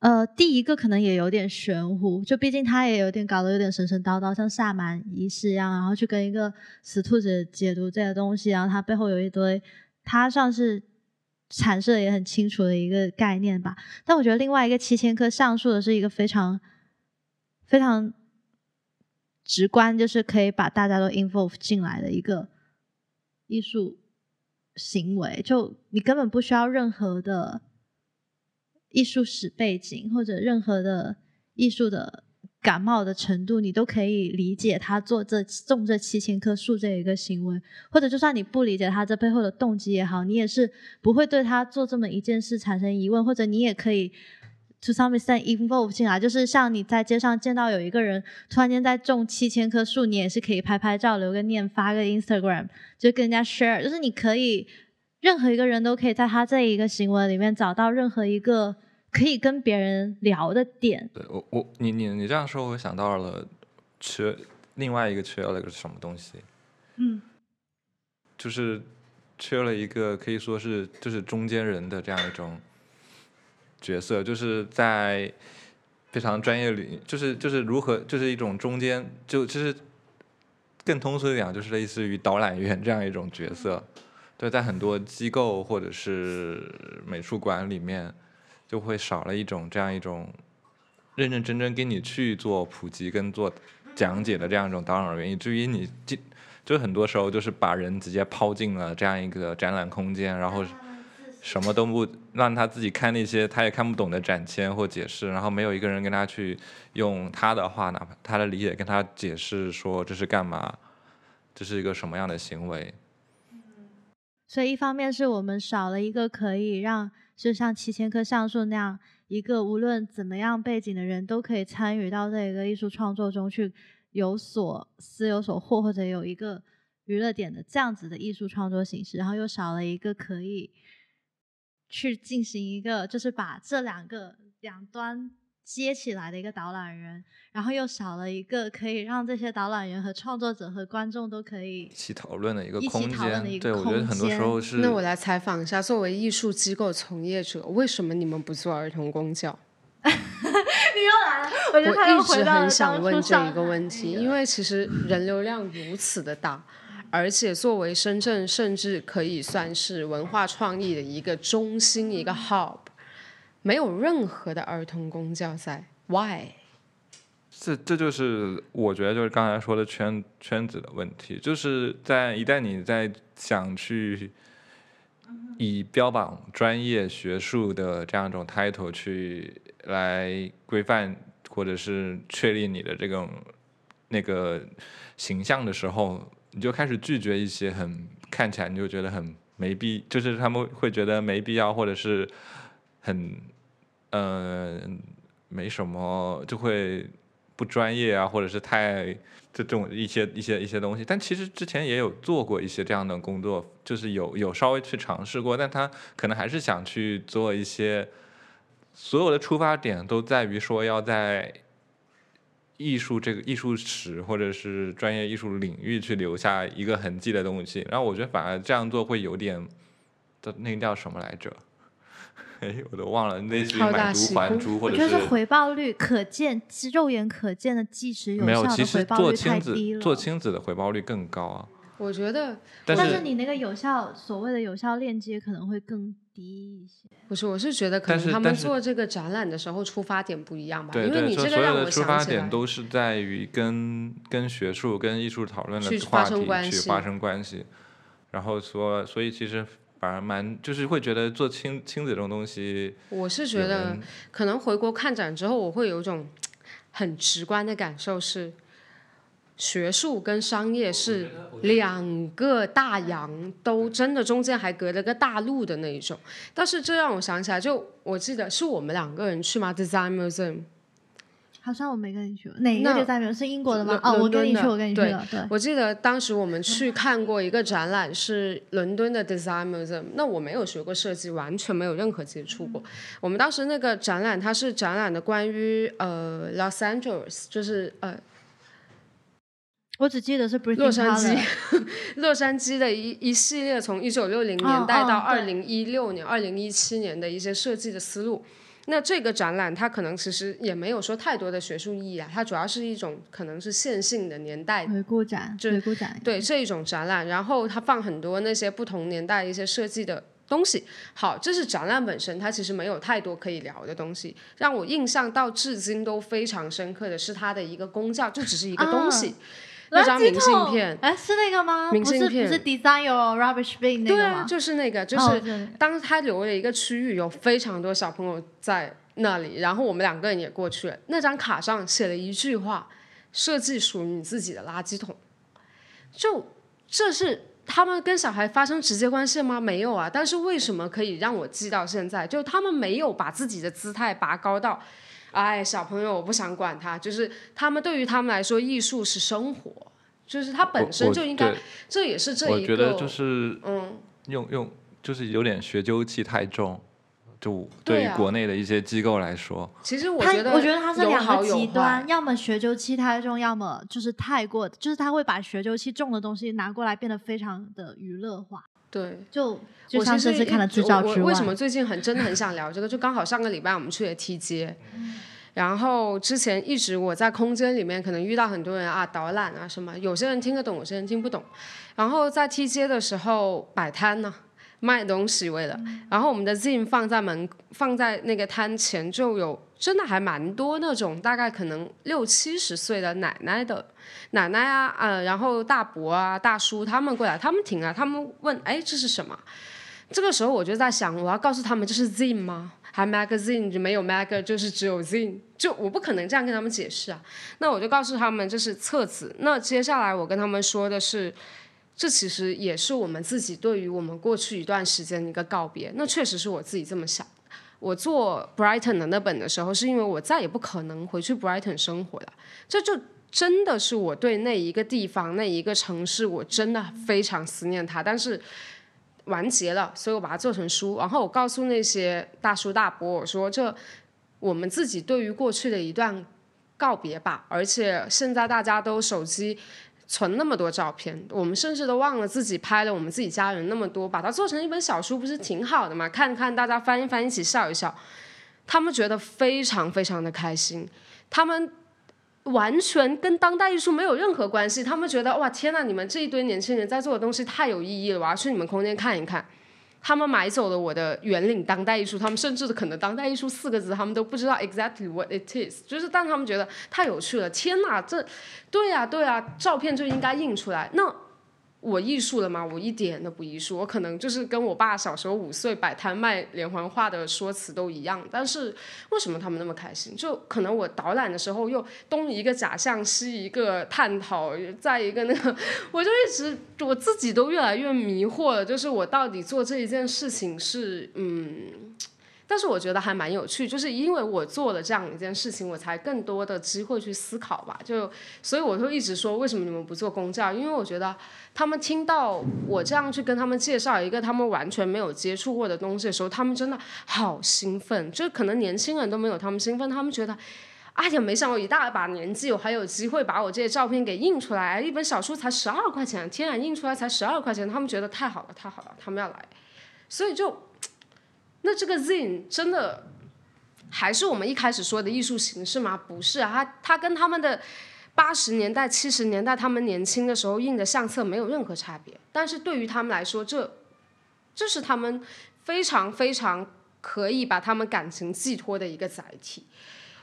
呃，第一个可能也有点玄乎，就毕竟他也有点搞得有点神神叨叨，像萨满仪式一样，然后去跟一个死兔子解读这些东西，然后他背后有一堆，他像是阐释的也很清楚的一个概念吧。但我觉得另外一个七千棵橡树的是一个非常非常直观，就是可以把大家都 involve 进来的一个艺术。行为就你根本不需要任何的艺术史背景或者任何的艺术的感冒的程度，你都可以理解他做这种这七千棵树这一个行为，或者就算你不理解他这背后的动机也好，你也是不会对他做这么一件事产生疑问，或者你也可以 to some extent involve 进来，就是像你在街上见到有一个人突然间在种七千棵树，你也是可以拍拍照留个念，发个 Instagram。就跟人家 share，就是你可以任何一个人都可以在他这一个行为里面找到任何一个可以跟别人聊的点。对我我你你你这样说，我想到了缺另外一个缺了个什么东西，嗯，就是缺了一个可以说是就是中间人的这样一种角色，就是在非常专业领，就是就是如何，就是一种中间，就就是更通俗一点，就是类似于导览员这样一种角色。对，在很多机构或者是美术馆里面，就会少了一种这样一种认认真真给你去做普及跟做讲解的这样一种导览员，以至于你就就很多时候就是把人直接抛进了这样一个展览空间，然后什么都不让他自己看那些他也看不懂的展签或解释，然后没有一个人跟他去用他的话，哪怕他的理解跟他解释说这是干嘛，这是一个什么样的行为。所以一方面是我们少了一个可以让，就像七千棵橡树那样，一个无论怎么样背景的人都可以参与到这一个艺术创作中去，有所思有所获，或者有一个娱乐点的这样子的艺术创作形式，然后又少了一个可以去进行一个，就是把这两个两端。接起来的一个导览人，然后又少了一个可以让这些导览员和创作者和观众都可以一起讨论的一个空间。对，我觉得很多时候是。那我来采访一下，作为艺术机构从业者，为什么你们不做儿童公教？你又来了，我一直很想问这一个问题，因为其实人流量如此的大，而且作为深圳，甚至可以算是文化创意的一个中心，一个 hub。没有任何的儿童公交赛，Why？这这就是我觉得就是刚才说的圈圈子的问题，就是在一旦你在想去以标榜专业学术的这样一种 title 去来规范或者是确立你的这种那个形象的时候，你就开始拒绝一些很看起来你就觉得很没必，就是他们会觉得没必要或者是。很，嗯，没什么，就会不专业啊，或者是太这种一些一些一些东西。但其实之前也有做过一些这样的工作，就是有有稍微去尝试过，但他可能还是想去做一些，所有的出发点都在于说要在艺术这个艺术史或者是专业艺术领域去留下一个痕迹的东西。然后我觉得反而这样做会有点，的那个叫什么来着？哎，我都忘了，类似于买椟还珠，或者是回报率可见、肉眼可见的即时有效的回报率太低了。做亲子的回报率更高啊！我觉得，但是你那个有效所谓的有效链接可能会更低一些。不是，我是觉得可能他们做这个展览的时候出发点不一样吧？因为你这个让我出发点都是在于跟跟学术、跟艺术讨论的话题去发生关系，然后说，所以其实。反而蛮就是会觉得做亲亲子这种东西，我是觉得可能回国看展之后，我会有一种很直观的感受是，学术跟商业是两个大洋，都真的中间还隔着个大陆的那一种。但是这让我想起来，就我记得是我们两个人去吗？Design Museum。好像我没跟你去，哪一个代表是英国的吗？哦，我跟你去，我跟你去了。对，我记得当时我们去看过一个展览，是伦敦的 Design Museum。那我没有学过设计，完全没有任何接触过。我们当时那个展览，它是展览的关于呃 Los Angeles，就是呃，我只记得是洛杉矶，洛杉矶的一一系列从一九六零年代到二零一六年、二零一七年的一些设计的思路。那这个展览它可能其实也没有说太多的学术意义啊，它主要是一种可能是线性的年代回顾展，回顾展，对这一种展览，然后它放很多那些不同年代一些设计的东西。好，这是展览本身，它其实没有太多可以聊的东西。让我印象到至今都非常深刻的是它的一个功效，就只是一个东西。那张明信片，哎，是那个吗？明信片不是 design your rubbish bin 那个吗？对，就是那个，就是当他留了一个区域，有非常多小朋友在那里，然后我们两个人也过去了。那张卡上写了一句话：“设计属于你自己的垃圾桶。”就这是他们跟小孩发生直接关系吗？没有啊。但是为什么可以让我记到现在？就他们没有把自己的姿态拔高到。哎，小朋友，我不想管他。就是他们对于他们来说，艺术是生活，就是他本身就应该，这也是这一个。我觉得就是嗯，用用就是有点学究气太重，就对于国内的一些机构来说。其实我觉得，我觉得它是两个极端，要么学究气太重，要么就是太过，就是他会把学究气重的东西拿过来，变得非常的娱乐化。对，就就像这次看了制造之外，为什么最近很真的很想聊这个？就刚好上个礼拜我们去了 T 街，然后之前一直我在空间里面可能遇到很多人啊导览啊什么，有些人听得懂，有些人听不懂。然后在 T 街的时候摆摊呢，卖东西为了，然后我们的 Zin 放在门放在那个摊前，就有真的还蛮多那种大概可能六七十岁的奶奶的奶奶啊，呃，然后大伯啊、大叔他们过来，他们停了，他们问，哎，这是什么？这个时候我就在想，我要告诉他们这是 Zin 吗？还 magazine 就没有 mag，就是只有 Zin，就我不可能这样跟他们解释啊。那我就告诉他们这是册子。那接下来我跟他们说的是。这其实也是我们自己对于我们过去一段时间的一个告别。那确实是我自己这么想。我做 Brighton 的那本的时候，是因为我再也不可能回去 Brighton 生活了。这就真的是我对那一个地方、那一个城市，我真的非常思念它。但是完结了，所以我把它做成书。然后我告诉那些大叔大伯，我说这我们自己对于过去的一段告别吧。而且现在大家都手机。存那么多照片，我们甚至都忘了自己拍了我们自己家人那么多，把它做成一本小书不是挺好的吗？看看大家翻一翻，一起笑一笑，他们觉得非常非常的开心，他们完全跟当代艺术没有任何关系，他们觉得哇天呐，你们这一堆年轻人在做的东西太有意义了，我要去你们空间看一看。他们买走了我的圆领当代艺术，他们甚至可能当代艺术四个字他们都不知道 exactly what it is，就是但他们觉得太有趣了，天呐，这，对呀对呀，照片就应该印出来，那。我艺术了吗？我一点都不艺术，我可能就是跟我爸小时候五岁摆摊卖连环画的说辞都一样。但是为什么他们那么开心？就可能我导览的时候又东一个假象，西一个探讨，再一个那个，我就一直我自己都越来越迷惑了。就是我到底做这一件事情是嗯。但是我觉得还蛮有趣，就是因为我做了这样一件事情，我才更多的机会去思考吧。就所以我会一直说，为什么你们不做公教？因为我觉得他们听到我这样去跟他们介绍一个他们完全没有接触过的东西的时候，他们真的好兴奋。就可能年轻人都没有他们兴奋，他们觉得，哎呀，没想到一大把年纪，我还有机会把我这些照片给印出来。一本小书才十二块钱，天然印出来才十二块钱，他们觉得太好了，太好了，他们要来。所以就。那这个 Zin 真的还是我们一开始说的艺术形式吗？不是啊，它它跟他们的八十年代、七十年代他们年轻的时候印的相册没有任何差别。但是对于他们来说，这这是他们非常非常可以把他们感情寄托的一个载体。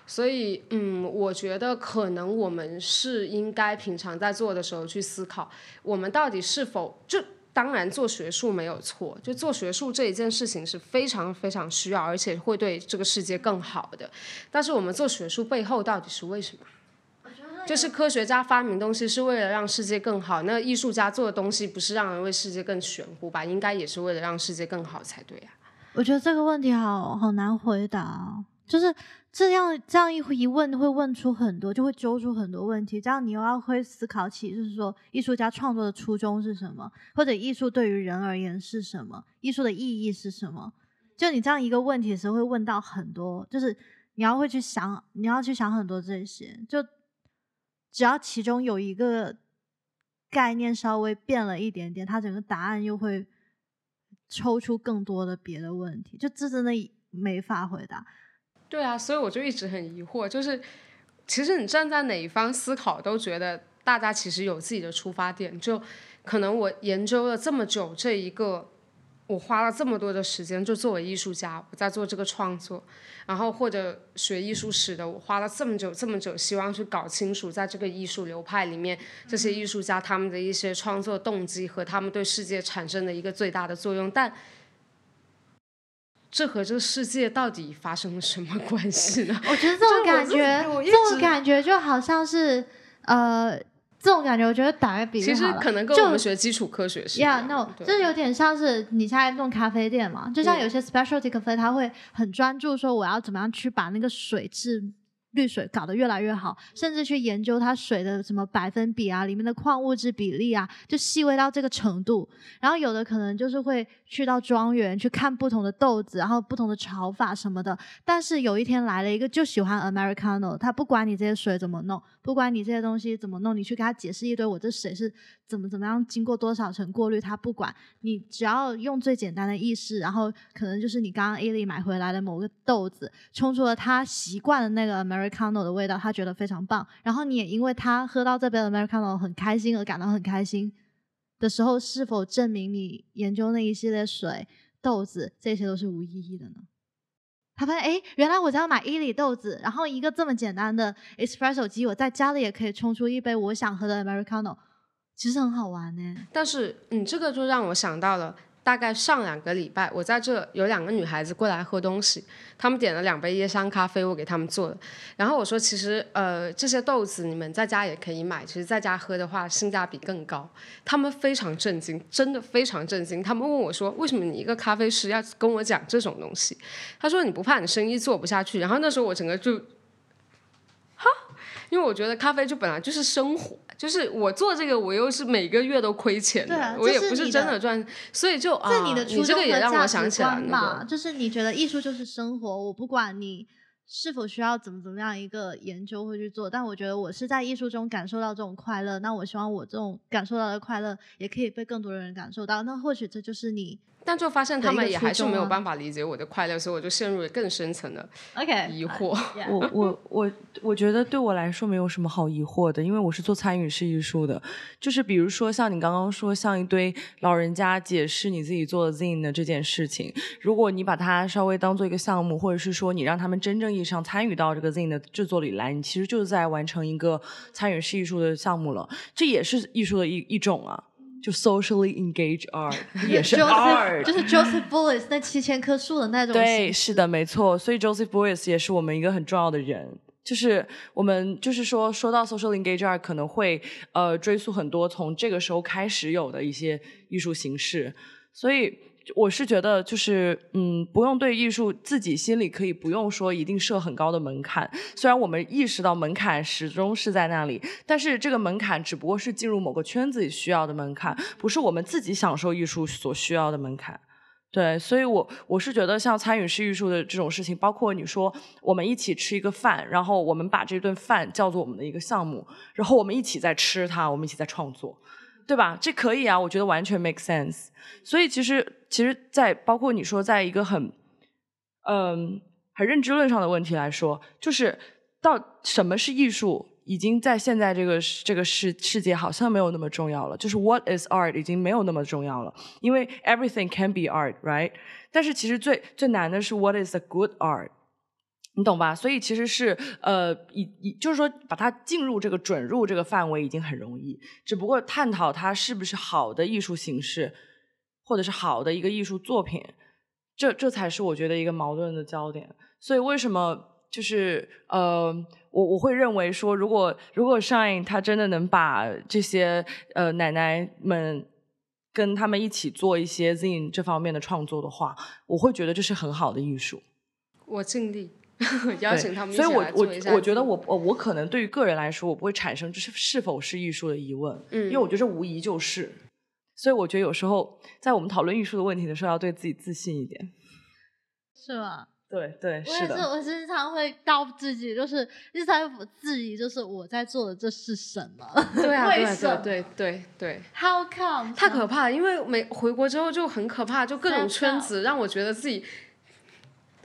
所以，嗯，我觉得可能我们是应该平常在做的时候去思考，我们到底是否就。当然，做学术没有错，就做学术这一件事情是非常非常需要，而且会对这个世界更好的。但是，我们做学术背后到底是为什么？就是科学家发明东西是为了让世界更好，那艺术家做的东西不是让人为世界更玄乎吧？应该也是为了让世界更好才对呀。我觉得这个问题好好难回答，就是。这样这样一一问会问出很多，就会揪出很多问题。这样你又要会思考起，就是说艺术家创作的初衷是什么，或者艺术对于人而言是什么，艺术的意义是什么？就你这样一个问题的时候，会问到很多，就是你要会去想，你要去想很多这些。就只要其中有一个概念稍微变了一点点，它整个答案又会抽出更多的别的问题。就这真的没法回答。对啊，所以我就一直很疑惑，就是其实你站在哪一方思考，都觉得大家其实有自己的出发点。就可能我研究了这么久，这一个我花了这么多的时间，就作为艺术家，我在做这个创作，然后或者学艺术史的，我花了这么久这么久，希望去搞清楚在这个艺术流派里面，这些艺术家他们的一些创作动机和他们对世界产生的一个最大的作用，但。这和这个世界到底发生了什么 关系呢？我觉得这种感觉，这种感觉就好像是，呃，这种感觉，我觉得打个比喻其实可能跟我们学基础科学是。Yeah，no，就是有点像是你现在弄咖啡店嘛，就像有些 specialty 咖啡，他会很专注说我要怎么样去把那个水质。滤水搞得越来越好，甚至去研究它水的什么百分比啊，里面的矿物质比例啊，就细微到这个程度。然后有的可能就是会去到庄园去看不同的豆子，然后不同的炒法什么的。但是有一天来了一个就喜欢 Americano，他不管你这些水怎么弄，不管你这些东西怎么弄，你去给他解释一堆，我这水是怎么怎么样经过多少层过滤，他不管你只要用最简单的意式，然后可能就是你刚刚 A 莉买回来的某个豆子冲出了他习惯的那个 Americano 的味道，他觉得非常棒。然后你也因为他喝到这杯 Americano 很开心而感到很开心。的时候，是否证明你研究那一系列水豆子这些都是无意义的呢？他发现，哎，原来我只要买伊犁豆子，然后一个这么简单的 espresso 机，我在家里也可以冲出一杯我想喝的 Americano，其实很好玩呢。但是，你，这个就让我想到了。大概上两个礼拜，我在这有两个女孩子过来喝东西，她们点了两杯椰香咖啡，我给她们做的。然后我说，其实呃这些豆子你们在家也可以买，其实在家喝的话性价比更高。她们非常震惊，真的非常震惊。她们问我说，为什么你一个咖啡师要跟我讲这种东西？她说你不怕你生意做不下去？然后那时候我整个就。因为我觉得咖啡就本来就是生活，就是我做这个，我又是每个月都亏钱的，我也不是真的赚，所以就啊，你这个也让我想起来嘛，就是你觉得艺术就是生活，我不管你是否需要怎么怎么样一个研究会去做，但我觉得我是在艺术中感受到这种快乐，那我希望我这种感受到的快乐也可以被更多的人感受到，那或许这就是你。但就发现他们也还是没有办法理解我的快乐，所以我就陷入了更深层的 OK 疑惑。我我我我觉得对我来说没有什么好疑惑的，因为我是做参与式艺术的。就是比如说像你刚刚说，像一堆老人家解释你自己做的 zine 的这件事情，如果你把它稍微当做一个项目，或者是说你让他们真正意义上参与到这个 zine 的制作里来，你其实就是在完成一个参与式艺术的项目了。这也是艺术的一一种啊。就 socially engage art 也是 art，就是 Joseph Beuys 那七千棵树的那种。对，是的，没错。所以 Joseph Beuys 也是我们一个很重要的人。就是我们就是说，说到 social engage art，可能会呃追溯很多从这个时候开始有的一些艺术形式。所以。我是觉得，就是嗯，不用对艺术自己心里可以不用说一定设很高的门槛。虽然我们意识到门槛始终是在那里，但是这个门槛只不过是进入某个圈子里需要的门槛，不是我们自己享受艺术所需要的门槛。对，所以我我是觉得，像参与式艺术的这种事情，包括你说我们一起吃一个饭，然后我们把这顿饭叫做我们的一个项目，然后我们一起在吃它，我们一起在创作。对吧？这可以啊，我觉得完全 make sense。所以其实，其实，在包括你说，在一个很，嗯，很认知论上的问题来说，就是到什么是艺术，已经在现在这个这个世世界好像没有那么重要了。就是 what is art 已经没有那么重要了，因为 everything can be art，right？但是其实最最难的是 what is a good art。你懂吧？所以其实是呃，以以就是说，把它进入这个准入这个范围已经很容易，只不过探讨它是不是好的艺术形式，或者是好的一个艺术作品，这这才是我觉得一个矛盾的焦点。所以为什么就是呃，我我会认为说，如果如果 Shine 他真的能把这些呃奶奶们跟他们一起做一些 Zine 这方面的创作的话，我会觉得这是很好的艺术。我尽力。邀请他们，所以我我我觉得我我我可能对于个人来说，我不会产生就是是否是艺术的疑问，嗯，因为我觉得无疑就是。所以我觉得有时候在我们讨论艺术的问题的时候，要对自己自信一点，是吗？对对，是的。我经常会告自己，就是日常质疑，就是我在做的这是什么？对啊，对对对对对。How come？太可怕了，因为没回国之后就很可怕，就各种圈子让我觉得自己。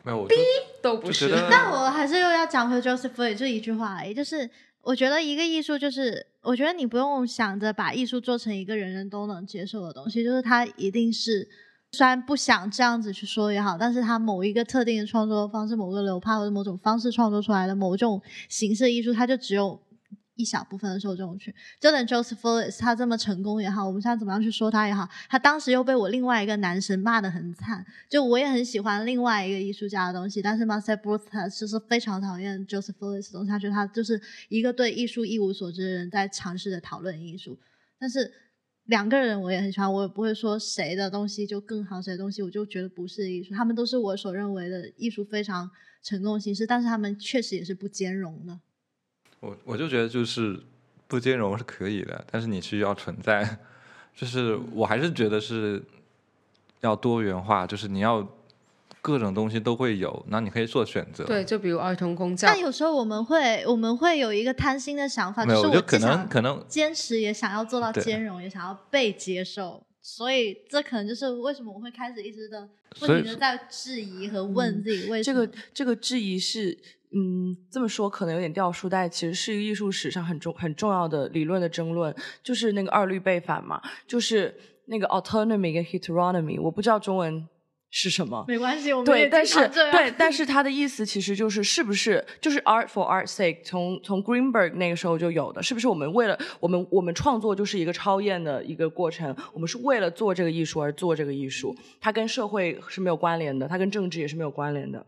没有，逼都不是。但我还是又要讲回 Joseph Lee 这一句话，也就是我觉得一个艺术就是，我觉得你不用想着把艺术做成一个人人都能接受的东西，就是它一定是虽然不想这样子去说也好，但是他某一个特定的创作方式、某个流派或者某种方式创作出来的某种形式艺术，它就只有。一小部分的受众群，就等 Joseph Beuys 他这么成功也好，我们现在怎么样去说他也好，他当时又被我另外一个男神骂的很惨。就我也很喜欢另外一个艺术家的东西，但是 Marcel b r u t 他就是非常讨厌 Joseph Beuys 东西，他觉得他就是一个对艺术一无所知的人在尝试着讨论艺术。但是两个人我也很喜欢，我也不会说谁的东西就更好，谁的东西我就觉得不是艺术。他们都是我所认为的艺术非常成功形式，但是他们确实也是不兼容的。我我就觉得就是不兼容是可以的，但是你需要存在，就是我还是觉得是要多元化，就是你要各种东西都会有，那你可以做选择。对，就比如儿童公教但，有时候我们会我们会有一个贪心的想法，就是我就可能可能坚持，也想要做到兼容，也想要被接受。所以这可能就是为什么我会开始一直的不停的在质疑和问自己为什么。这个这个质疑是，嗯，这么说可能有点掉书袋，其实是一个艺术史上很重很重要的理论的争论，就是那个二律背反嘛，就是那个 autonomy 跟 heteronomy，我不知道中文是什么。没关系，我们对，也但是对，但是他的意思其实就是是不是就是 art for art's sake，从从 Greenberg 那个时候就有的，是不是我们为了我们我们创作就是一个超验的一个过程，我们是为了做这个艺术而做这个艺术，它跟社会是没有关联的，它跟政治也是没有关联的。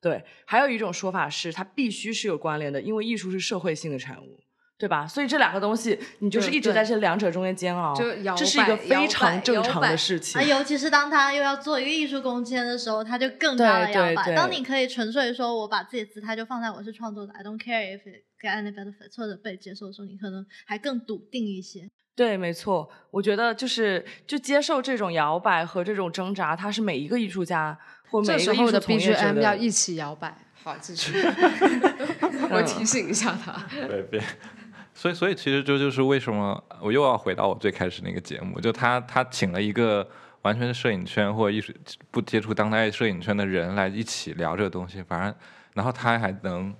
对，还有一种说法是它必须是有关联的，因为艺术是社会性的产物。对吧？所以这两个东西，你就是一直在这两者中间煎熬，就摇这是一个非常正常的事情啊，。尤其是当他又要做一个艺术空间的时候，他就更加的摇摆。对对当你可以纯粹说我把自己的姿态就放在我是创作者，I don't care if it get any benefits 或者被接受的时候，你可能还更笃定一些。对，没错，我觉得就是就接受这种摇摆和这种挣扎，它是每一个艺术家或每一个艺时候的术从业者 BGM 要一起摇摆。好，继续。我提醒一下他。对别。所以，所以其实这就是为什么我又要回到我最开始那个节目，就他他请了一个完全是摄影圈或者艺术不接触当代摄影圈的人来一起聊这个东西，反而然后他还能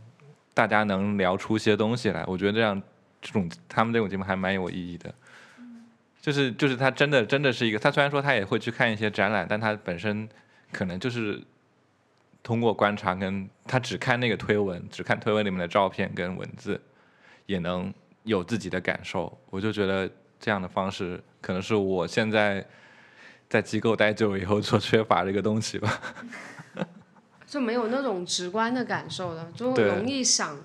大家能聊出些东西来，我觉得这样这种他们这种节目还蛮有意义的。就是就是他真的真的是一个，他虽然说他也会去看一些展览，但他本身可能就是通过观察跟他只看那个推文，只看推文里面的照片跟文字，也能有自己的感受。我就觉得这样的方式可能是我现在在机构待久了以后所缺乏的一个东西吧。就没有那种直观的感受了，就容易想。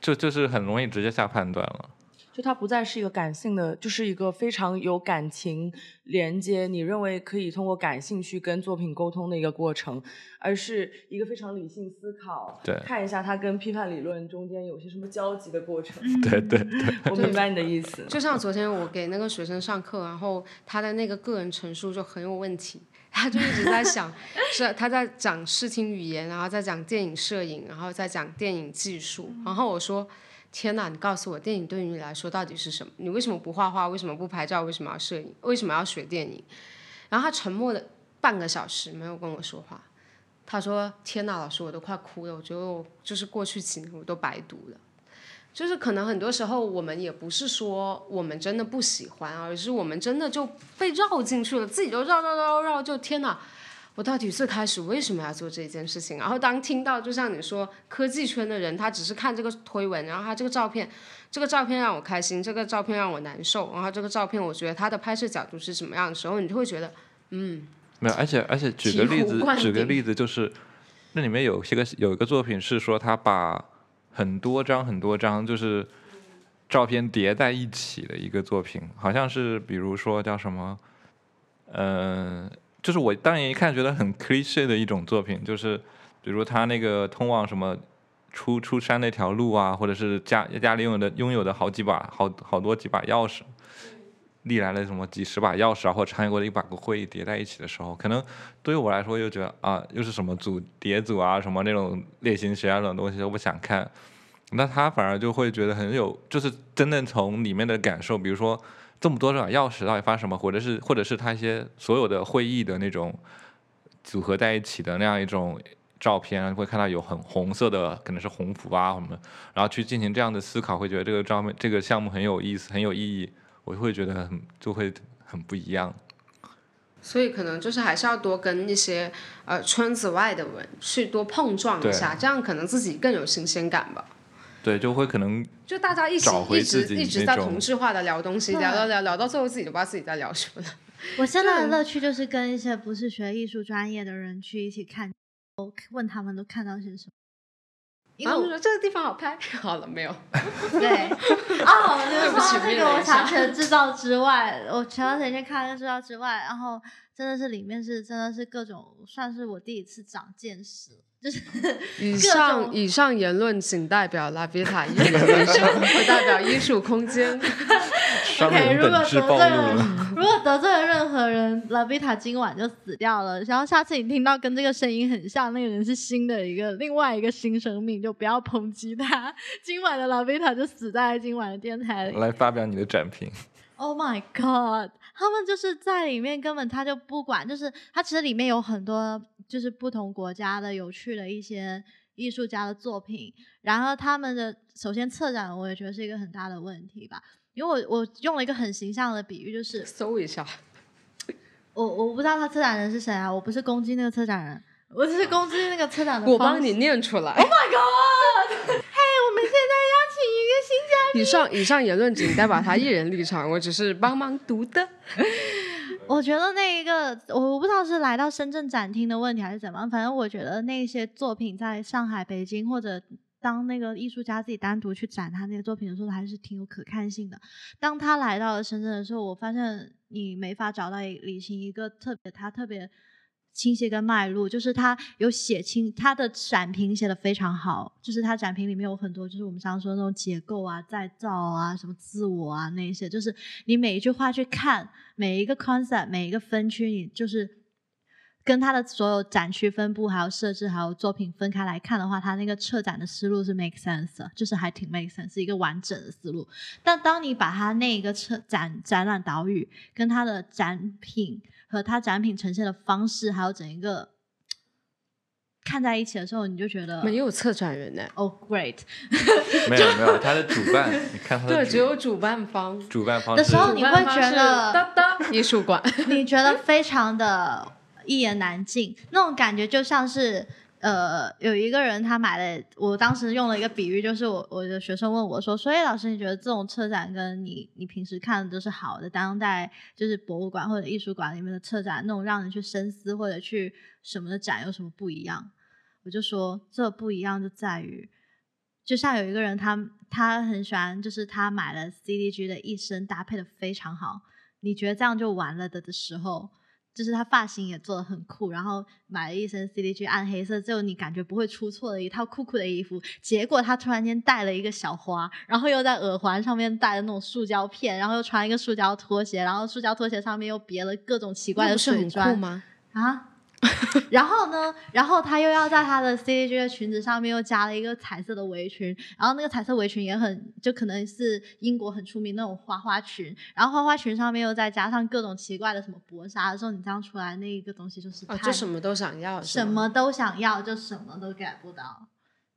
就就是很容易直接下判断了。就它不再是一个感性的，就是一个非常有感情连接，你认为可以通过感性去跟作品沟通的一个过程，而是一个非常理性思考，对看一下它跟批判理论中间有些什么交集的过程。对对对，我明白你的意思。就像昨天我给那个学生上课，然后他的那个个人陈述就很有问题，他就一直在想，是他在讲视听语言，然后再讲电影摄影，然后再讲电影技术，然后我说。天哪！你告诉我，电影对于你来说到底是什么？你为什么不画画？为什么不拍照？为什么要摄影？为什么要学电影？然后他沉默了半个小时，没有跟我说话。他说：“天哪，老师，我都快哭了。我觉得我就是过去几年我都白读了。就是可能很多时候我们也不是说我们真的不喜欢，而是我们真的就被绕进去了，自己就绕绕绕绕，就天哪！我到底最开始为什么要做这件事情？然后当听到，就像你说，科技圈的人他只是看这个推文，然后他这个照片，这个照片让我开心，这个照片让我难受，然后这个照片我觉得他的拍摄角度是什么样的时候，你就会觉得，嗯，没有，而且而且举个例子举个例子就是，那里面有些个有一个作品是说他把很多张很多张就是照片叠在一起的一个作品，好像是比如说叫什么，嗯、就是我当年一看觉得很 cliche 的一种作品，就是比如他那个通往什么出出山那条路啊，或者是家家里拥有的拥有的好几把好好多几把钥匙，历来的什么几十把钥匙啊，或者参与过的一百个会议叠在一起的时候，可能对于我来说又觉得啊，又是什么组叠组啊，什么那种类型学啊这种东西都不想看。那他反而就会觉得很有，就是真正从里面的感受，比如说这么多把钥匙到底发生什么，或者是或者是他一些所有的会议的那种组合在一起的那样一种照片，会看到有很红色的，可能是红符啊什么，然后去进行这样的思考，会觉得这个照片这个项目很有意思，很有意义，我会觉得很就会很不一样。所以可能就是还是要多跟一些呃圈子外的人去多碰撞一下，这样可能自己更有新鲜感吧。对，就会可能就大家一起找回一直自己一直在同质化的聊东西，聊聊聊聊到最后自己都不知道自己在聊什么了。我现在的乐趣就是跟一些不是学艺术专业的人去一起看，问他们都看到些什么。因为我然后就说这个地方好拍，好了没有？对，哦，就是对不起说到这个，我想起了制造之外，我前段时间看了制造之外，然后真的是里面是真的是各种，算是我第一次长见识，就是以上以上言论仅代表拉比塔艺人立场，不代表艺术空间。OK，如果得罪了。了，如果得罪了任何人，拉比塔今晚就死掉了。然后下次你听到跟这个声音很像，那个人是新的一个另外一个新生命，就不要抨击他。今晚的拉比塔就死在今晚的电台里。来发表你的展评。Oh my god！他们就是在里面根本他就不管，就是他其实里面有很多就是不同国家的有趣的一些艺术家的作品，然后他们的首先策展我也觉得是一个很大的问题吧，因为我我用了一个很形象的比喻，就是搜一下，我我不知道他策展人是谁啊，我不是攻击那个策展人，我只是攻击那个策展的我。帮你念出来。Oh my god！嘿、我们现在邀请一个新嘉宾。以上以上言论仅代表他一人立场，我只是帮忙读的。我觉得那一个，我不知道是来到深圳展厅的问题还是怎么，反正我觉得那些作品在上海、北京或者当那个艺术家自己单独去展他那些作品的时候，还是挺有可看性的。当他来到了深圳的时候，我发现你没法找到一李行一个特别他特别清晰跟脉络，就是他有写清他的展评写的非常好，就是他展评里面有很多就是我们常说那种结构啊、再造啊、什么自我啊那些，就是你每一句话去看每一个 concept 每一个分区，你就是。跟他的所有展区分布、还有设置、还有作品分开来看的话，他那个策展的思路是 make sense，就是还挺 make sense，是一个完整的思路。但当你把他那个策展展览岛屿跟他的展品和他展品呈现的方式，还有整一个看在一起的时候，你就觉得没有策展人呢，哦、great 没有没有，他的主办，你看他的对，主只有主办方。主办方的时候，你会觉得当当艺术馆，你觉得非常的一言难尽，那种感觉就像是。呃，有一个人他买了，我当时用了一个比喻，就是我我的学生问我说：“所以老师，你觉得这种策展跟你你平时看的都是好的当代就是博物馆或者艺术馆里面的策展那种让人去深思或者去什么的展有什么不一样？”我就说这不一样就在于，就像有一个人他他很喜欢，就是他买了 CDG 的一身搭配的非常好，你觉得这样就完了的的时候，就是他发型也做的很酷，然后买了一身 CDG 暗黑色，就你感觉不会出错的一套酷酷的衣服，结果他突然间戴了一个小花，然后又在耳环上面戴了那种塑胶片，然后又穿一个塑胶拖鞋，然后塑胶拖鞋上面又别了各种奇怪的水砖吗？啊。然后呢，然后他又要在他的 C A G 的裙子上面又加了一个彩色的围裙，然后那个彩色围裙也很，就可能是英国很出名那种花花裙，然后花花裙上面又再加上各种奇怪的什么薄纱的时候，你这样出来那一个东西就是哦，就什么都想要，什么都想要，就什么都 get 不到。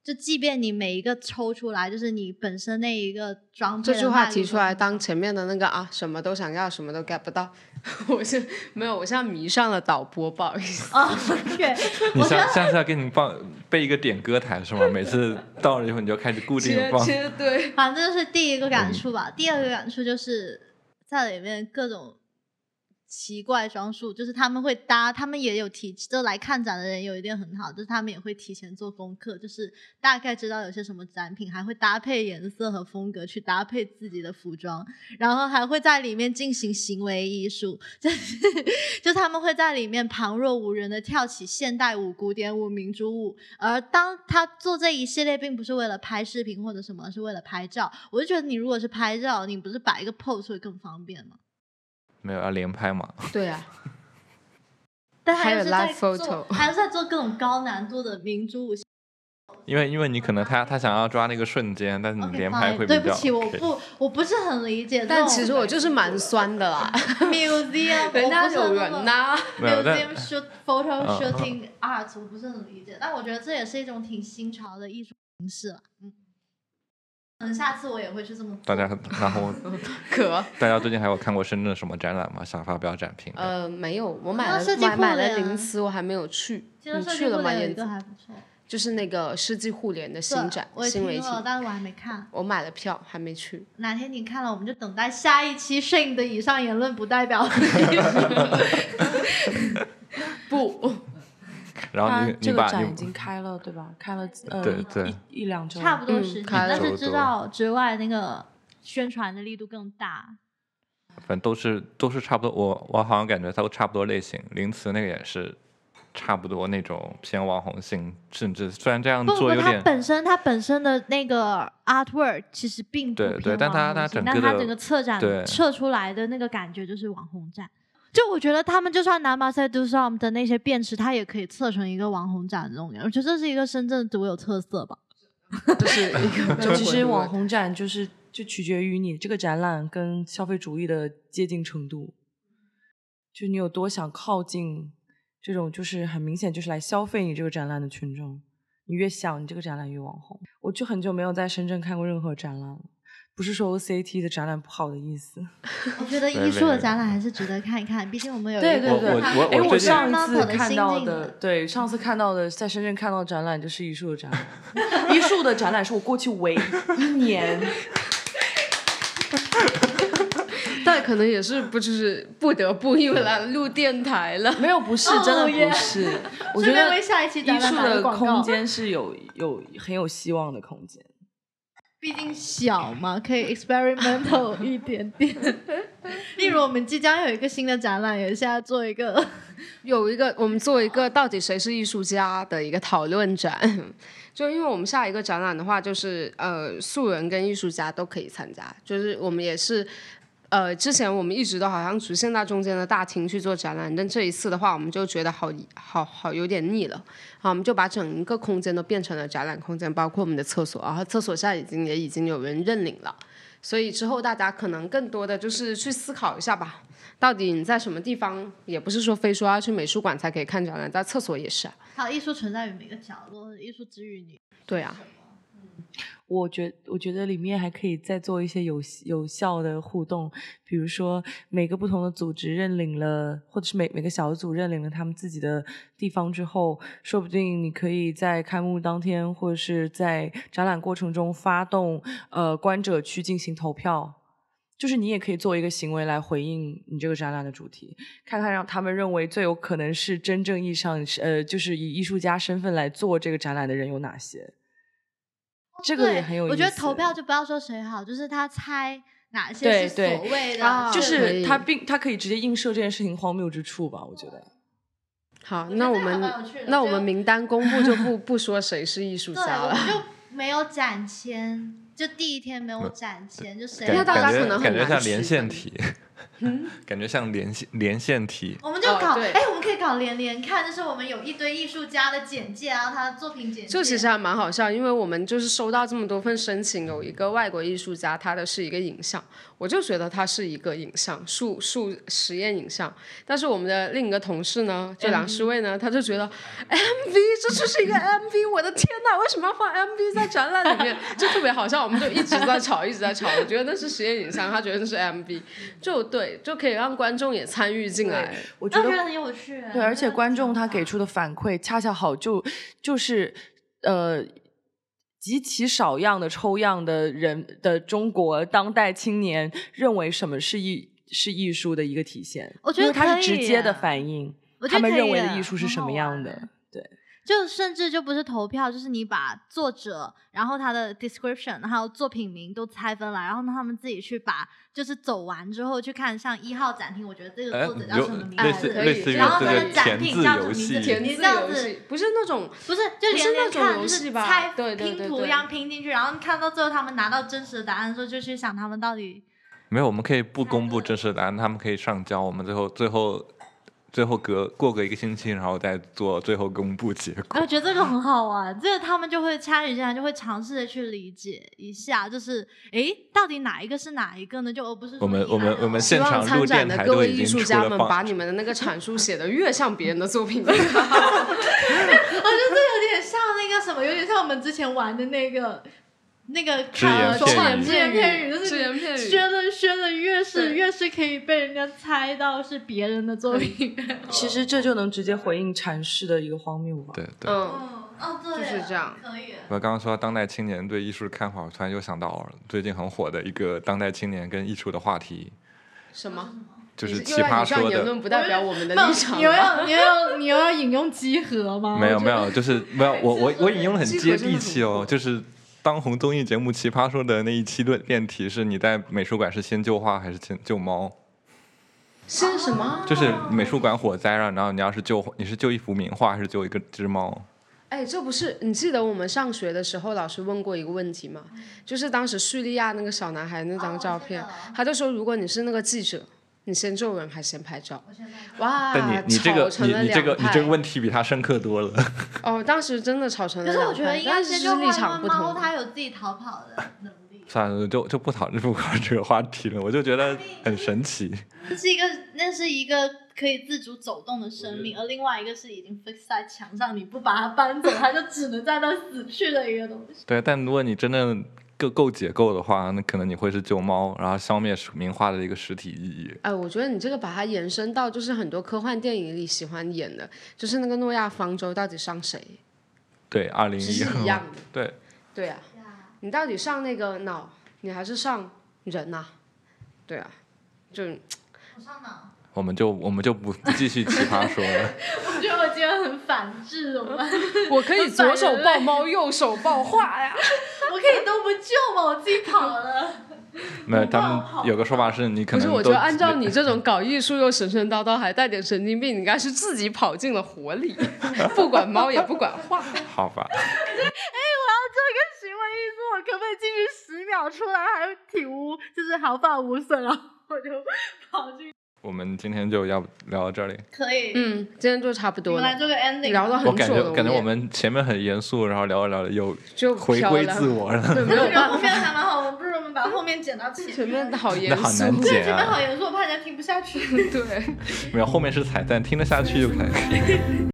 就即便你每一个抽出来，就是你本身那一个装备这句话提出来，当前面的那个啊，什么都想要，什么都 get 不到。我是没有，我现在迷上了导播，不好意思。哦，对，你下下次要给你放备一个点歌台是吗？每次到了以后你就开始固定放。切对，反正就是第一个感触吧。第二个感触就是在里面各种奇怪装束，就是他们会搭，他们也有提，就来看展的人有一点很好，就是他们也会提前做功课，就是大概知道有些什么展品，还会搭配颜色和风格去搭配自己的服装，然后还会在里面进行行为艺术，就是就他们会在里面旁若无人的跳起现代舞、古典舞、民族舞，而当他做这一系列，并不是为了拍视频或者什么，是为了拍照。我就觉得你如果是拍照，你不是摆一个 pose 会更方便吗？没有要连拍嘛？对啊，但还有在做 photo 还是在做各种高难度的民族舞。因为因为你可能他他想要抓那个瞬间，但是你连拍会比较对不起，我不我不是很理解。但其实我就是蛮酸的啦。museum，人家有人呐、museum shoot photo 嗯 shooting art，我不是很理解，但我觉得这也是一种挺新潮的艺术形式了。嗯，可能下次我也会去这么做。大家然后 可大家最近还有看过深圳什么展览吗？想发表展评？呃没有，我买了那设计买买了零食，我还没有去。你去了吗？还不错，就是那个世纪互联的新展我也新媒体，听了，但是我还没看。我买了票还没去。哪天你看了，我们就等待下一期 Shane 的以上言论不代表 不，然后它你你把这个展已经开了，对吧？开了呃一对对一一两周，差不多嗯时间，但是知道之外那个宣传的力度更大。反正都是都是差不多。我我好像感觉它都差不多类型。林慈那个也是差不多那种偏网红性，甚至虽然这样不不，它做有点本身它本身的那个 artwork 其实并不对对但它它网红性整个的但它整个策展对测出来的那个感觉就是网红展。就我觉得他们就算拿马赛杜尚的那些便池，它也可以测成一个网红展这种。我觉得这是一个深圳独有特色吧。就是一个其实网。红展就是就取决于你这个展览跟消费主义的接近程度，就你有多想靠近这种就是很明显就是来消费你这个展览的群众，你越想你这个展览越网红。我就很久没有在深圳看过任何展览了，不是说 OCAT 的展览不好的意思。我觉得艺术的展览还是值得看一看，毕竟我们有对对对，哎，我上一次看到的，对，上次看到的在深圳看到的展览就是艺术的展览，艺术的展览是我过去唯一一年。但可能也是不就是不得不因为来录电台了。没有，不是，真的不是。我觉得为下一期艺术的空间是有有很有希望的空间。毕竟小嘛，可以 experimental 一点点。例如，我们即将有一个新的展览，也是要做一个 有一个我们做一个到底谁是艺术家的一个讨论展，就因为我们下一个展览的话，就是呃素人跟艺术家都可以参加，就是我们也是。呃，之前我们一直都好像局限在中间的大厅去做展览，但这一次的话，我们就觉得好好好有点腻了，啊，我们就把整个空间都变成了展览空间，包括我们的厕所，然后厕所现在已经也已经有人认领了，所以之后大家可能更多的就是去思考一下吧，到底你在什么地方，也不是说非说要去美术馆才可以看展览，在厕所也是啊。好艺术存在于每个角落，艺术之于你。对啊，我觉我觉得里面还可以再做一些有有效的互动，比如说每个不同的组织认领了，或者是每每个小组认领了他们自己的地方之后，说不定你可以在开幕当天或者是在展览过程中发动呃观者去进行投票。就是你也可以做一个行为来回应你这个展览的主题，看看让他们认为最有可能是真正意义上呃，就是以艺术家身份来做这个展览的人有哪些。这个也很有意思。我觉得投票就不要说谁好，就是他猜哪些是所谓的，啊就是他并他可以直接映射这件事情荒谬之处吧，我觉得。好，那我们那我们名单公布就不不说谁是艺术，家了。我 就没有展签，就第一天没有展签，就谁因为大家感觉可能很难感觉像连线题，感觉像连线连线题。我们就搞，哎、我们可以搞连连看，就是我们有一堆艺术家的简介，啊他的作品简介。就其实还蛮好笑，因为我们就是收到这么多份申请，有一个外国艺术家，他的是一个影像，我就觉得他是一个影像，数数实验影像。但是我们的另一个同事呢，就梁诗蔚呢，他就觉得 MV 这就是一个 MV，我的天呐，为什么要放 MV 在展览里面？就特别好笑，我们就一直在吵，一直在吵。我觉得那是实验影像，他觉得那是 MV，就对，就可以让观众也参与进来。我觉得。对，而且观众他给出的反馈恰恰好就就是呃。极其少样的抽样的人的中国当代青年认为什么是艺是艺术的一个体现，我觉得因为它是直接的反应，他们认为的艺术是什么样的。对，就甚至就不是投票，就是你把作者，然后他的 description，还有作品名都拆分了，然后他们自己去把，就是走完之后去看，像一号展厅，我觉得这个哎作者叫什么名类字？可以然后这个他的展品叫什么名字？你这样子不是那种不是，就连连那种看，就是游戏吧猜对对对对拼图一样拼进去，然后看到最后他们拿到真实的答案的时候，就去想他们到底没有，我们可以不公布真实答案，他们可以上交，我们最后最后最后隔过个一个星期，然后再做最后公布结果。我觉得这个很好玩，这个他们就会参与进来，就会尝试的去理解一下，就是诶，到底哪一个是哪一个呢？就而不是说我们我们我们希望现场录参展的电台都各位艺术家们，把你们的那个阐述写得越像别人的作品越好。我觉得这有点像那个什么，有点像我们之前玩的那个那个只言看片说语只言片语，就是只言片语学的学的越是越是可以被人家猜到是别人的作品。其实这就能直接回应阐释的一个荒谬吧。对对。嗯，嗯，哦，对，就是这样可以。我刚刚说到当代青年对艺术的看法，我突然又想到了最近很火的一个当代青年跟艺术的话题，什么？就是奇葩说的。言论不代表我们的立场你又。要你又要你又要引用集合吗？没有没有，就是没有我我我引用的很接地气哦，就是当红综艺节目《奇葩说》的那一期论辩题是你在美术馆是先救画还是先救猫？先什么？就是美术馆火灾了，然后你要是救你是救一幅名画，还是救一个只猫？哎，这不是你记得我们上学的时候老师问过一个问题吗？就是当时叙利亚那个小男孩那张照片，他就说如果你是那个记者，你先皱纹还是先拍照？哇，但你你这个你你这个你这个问题比他深刻多了。哦，当时真的吵成了可是我觉得应该是立场不同。他有自己逃跑的能力。算了，就就不讨论不这个话题了。我就觉得很神奇。这是一个，那是一个可以自主走动的生命，而另外一个是已经 fix 在墙上，你不把它搬走，它就只能在那死去的一个东西。对，但如果你真的够够解构的话，那可能你会是救猫，然后消灭名画的一个实体意义。哎，我觉得你这个把它延伸到就是很多科幻电影里喜欢演的，就是那个诺亚方舟到底上谁，对，二零是一是一样的。对，对啊，你到底上那个脑，你还是上人呐、对啊，就我上脑。我们就我们就不不继续奇葩说了。我觉得我今天很反智，我们 我可以左手抱猫，右手抱画呀。我可以都不救吗？我自己跑了。没有，他们有个说法是你可能不是，我觉得按照你这种搞艺术又神神叨叨，还带点神经病，你应该是自己跑进了火里，不管猫也不管画。好吧，哎，我要做一个行为艺术，我可不可以进去十秒出来还体无就是毫发无损，然后我就跑进。我们今天就要聊到这里。可以，嗯，今天就差不多了，我们来做个 ending。聊到很我感久了，也觉感觉我们前面很严肃，然后聊着聊着又就回归自我了。对，没有我觉得后，面还蛮好，我们不如我们把后面剪到前前面好严肃，剪前面好啊！严肃，我怕人家听不下去。对。没有，后面是彩蛋，听得下去就可以。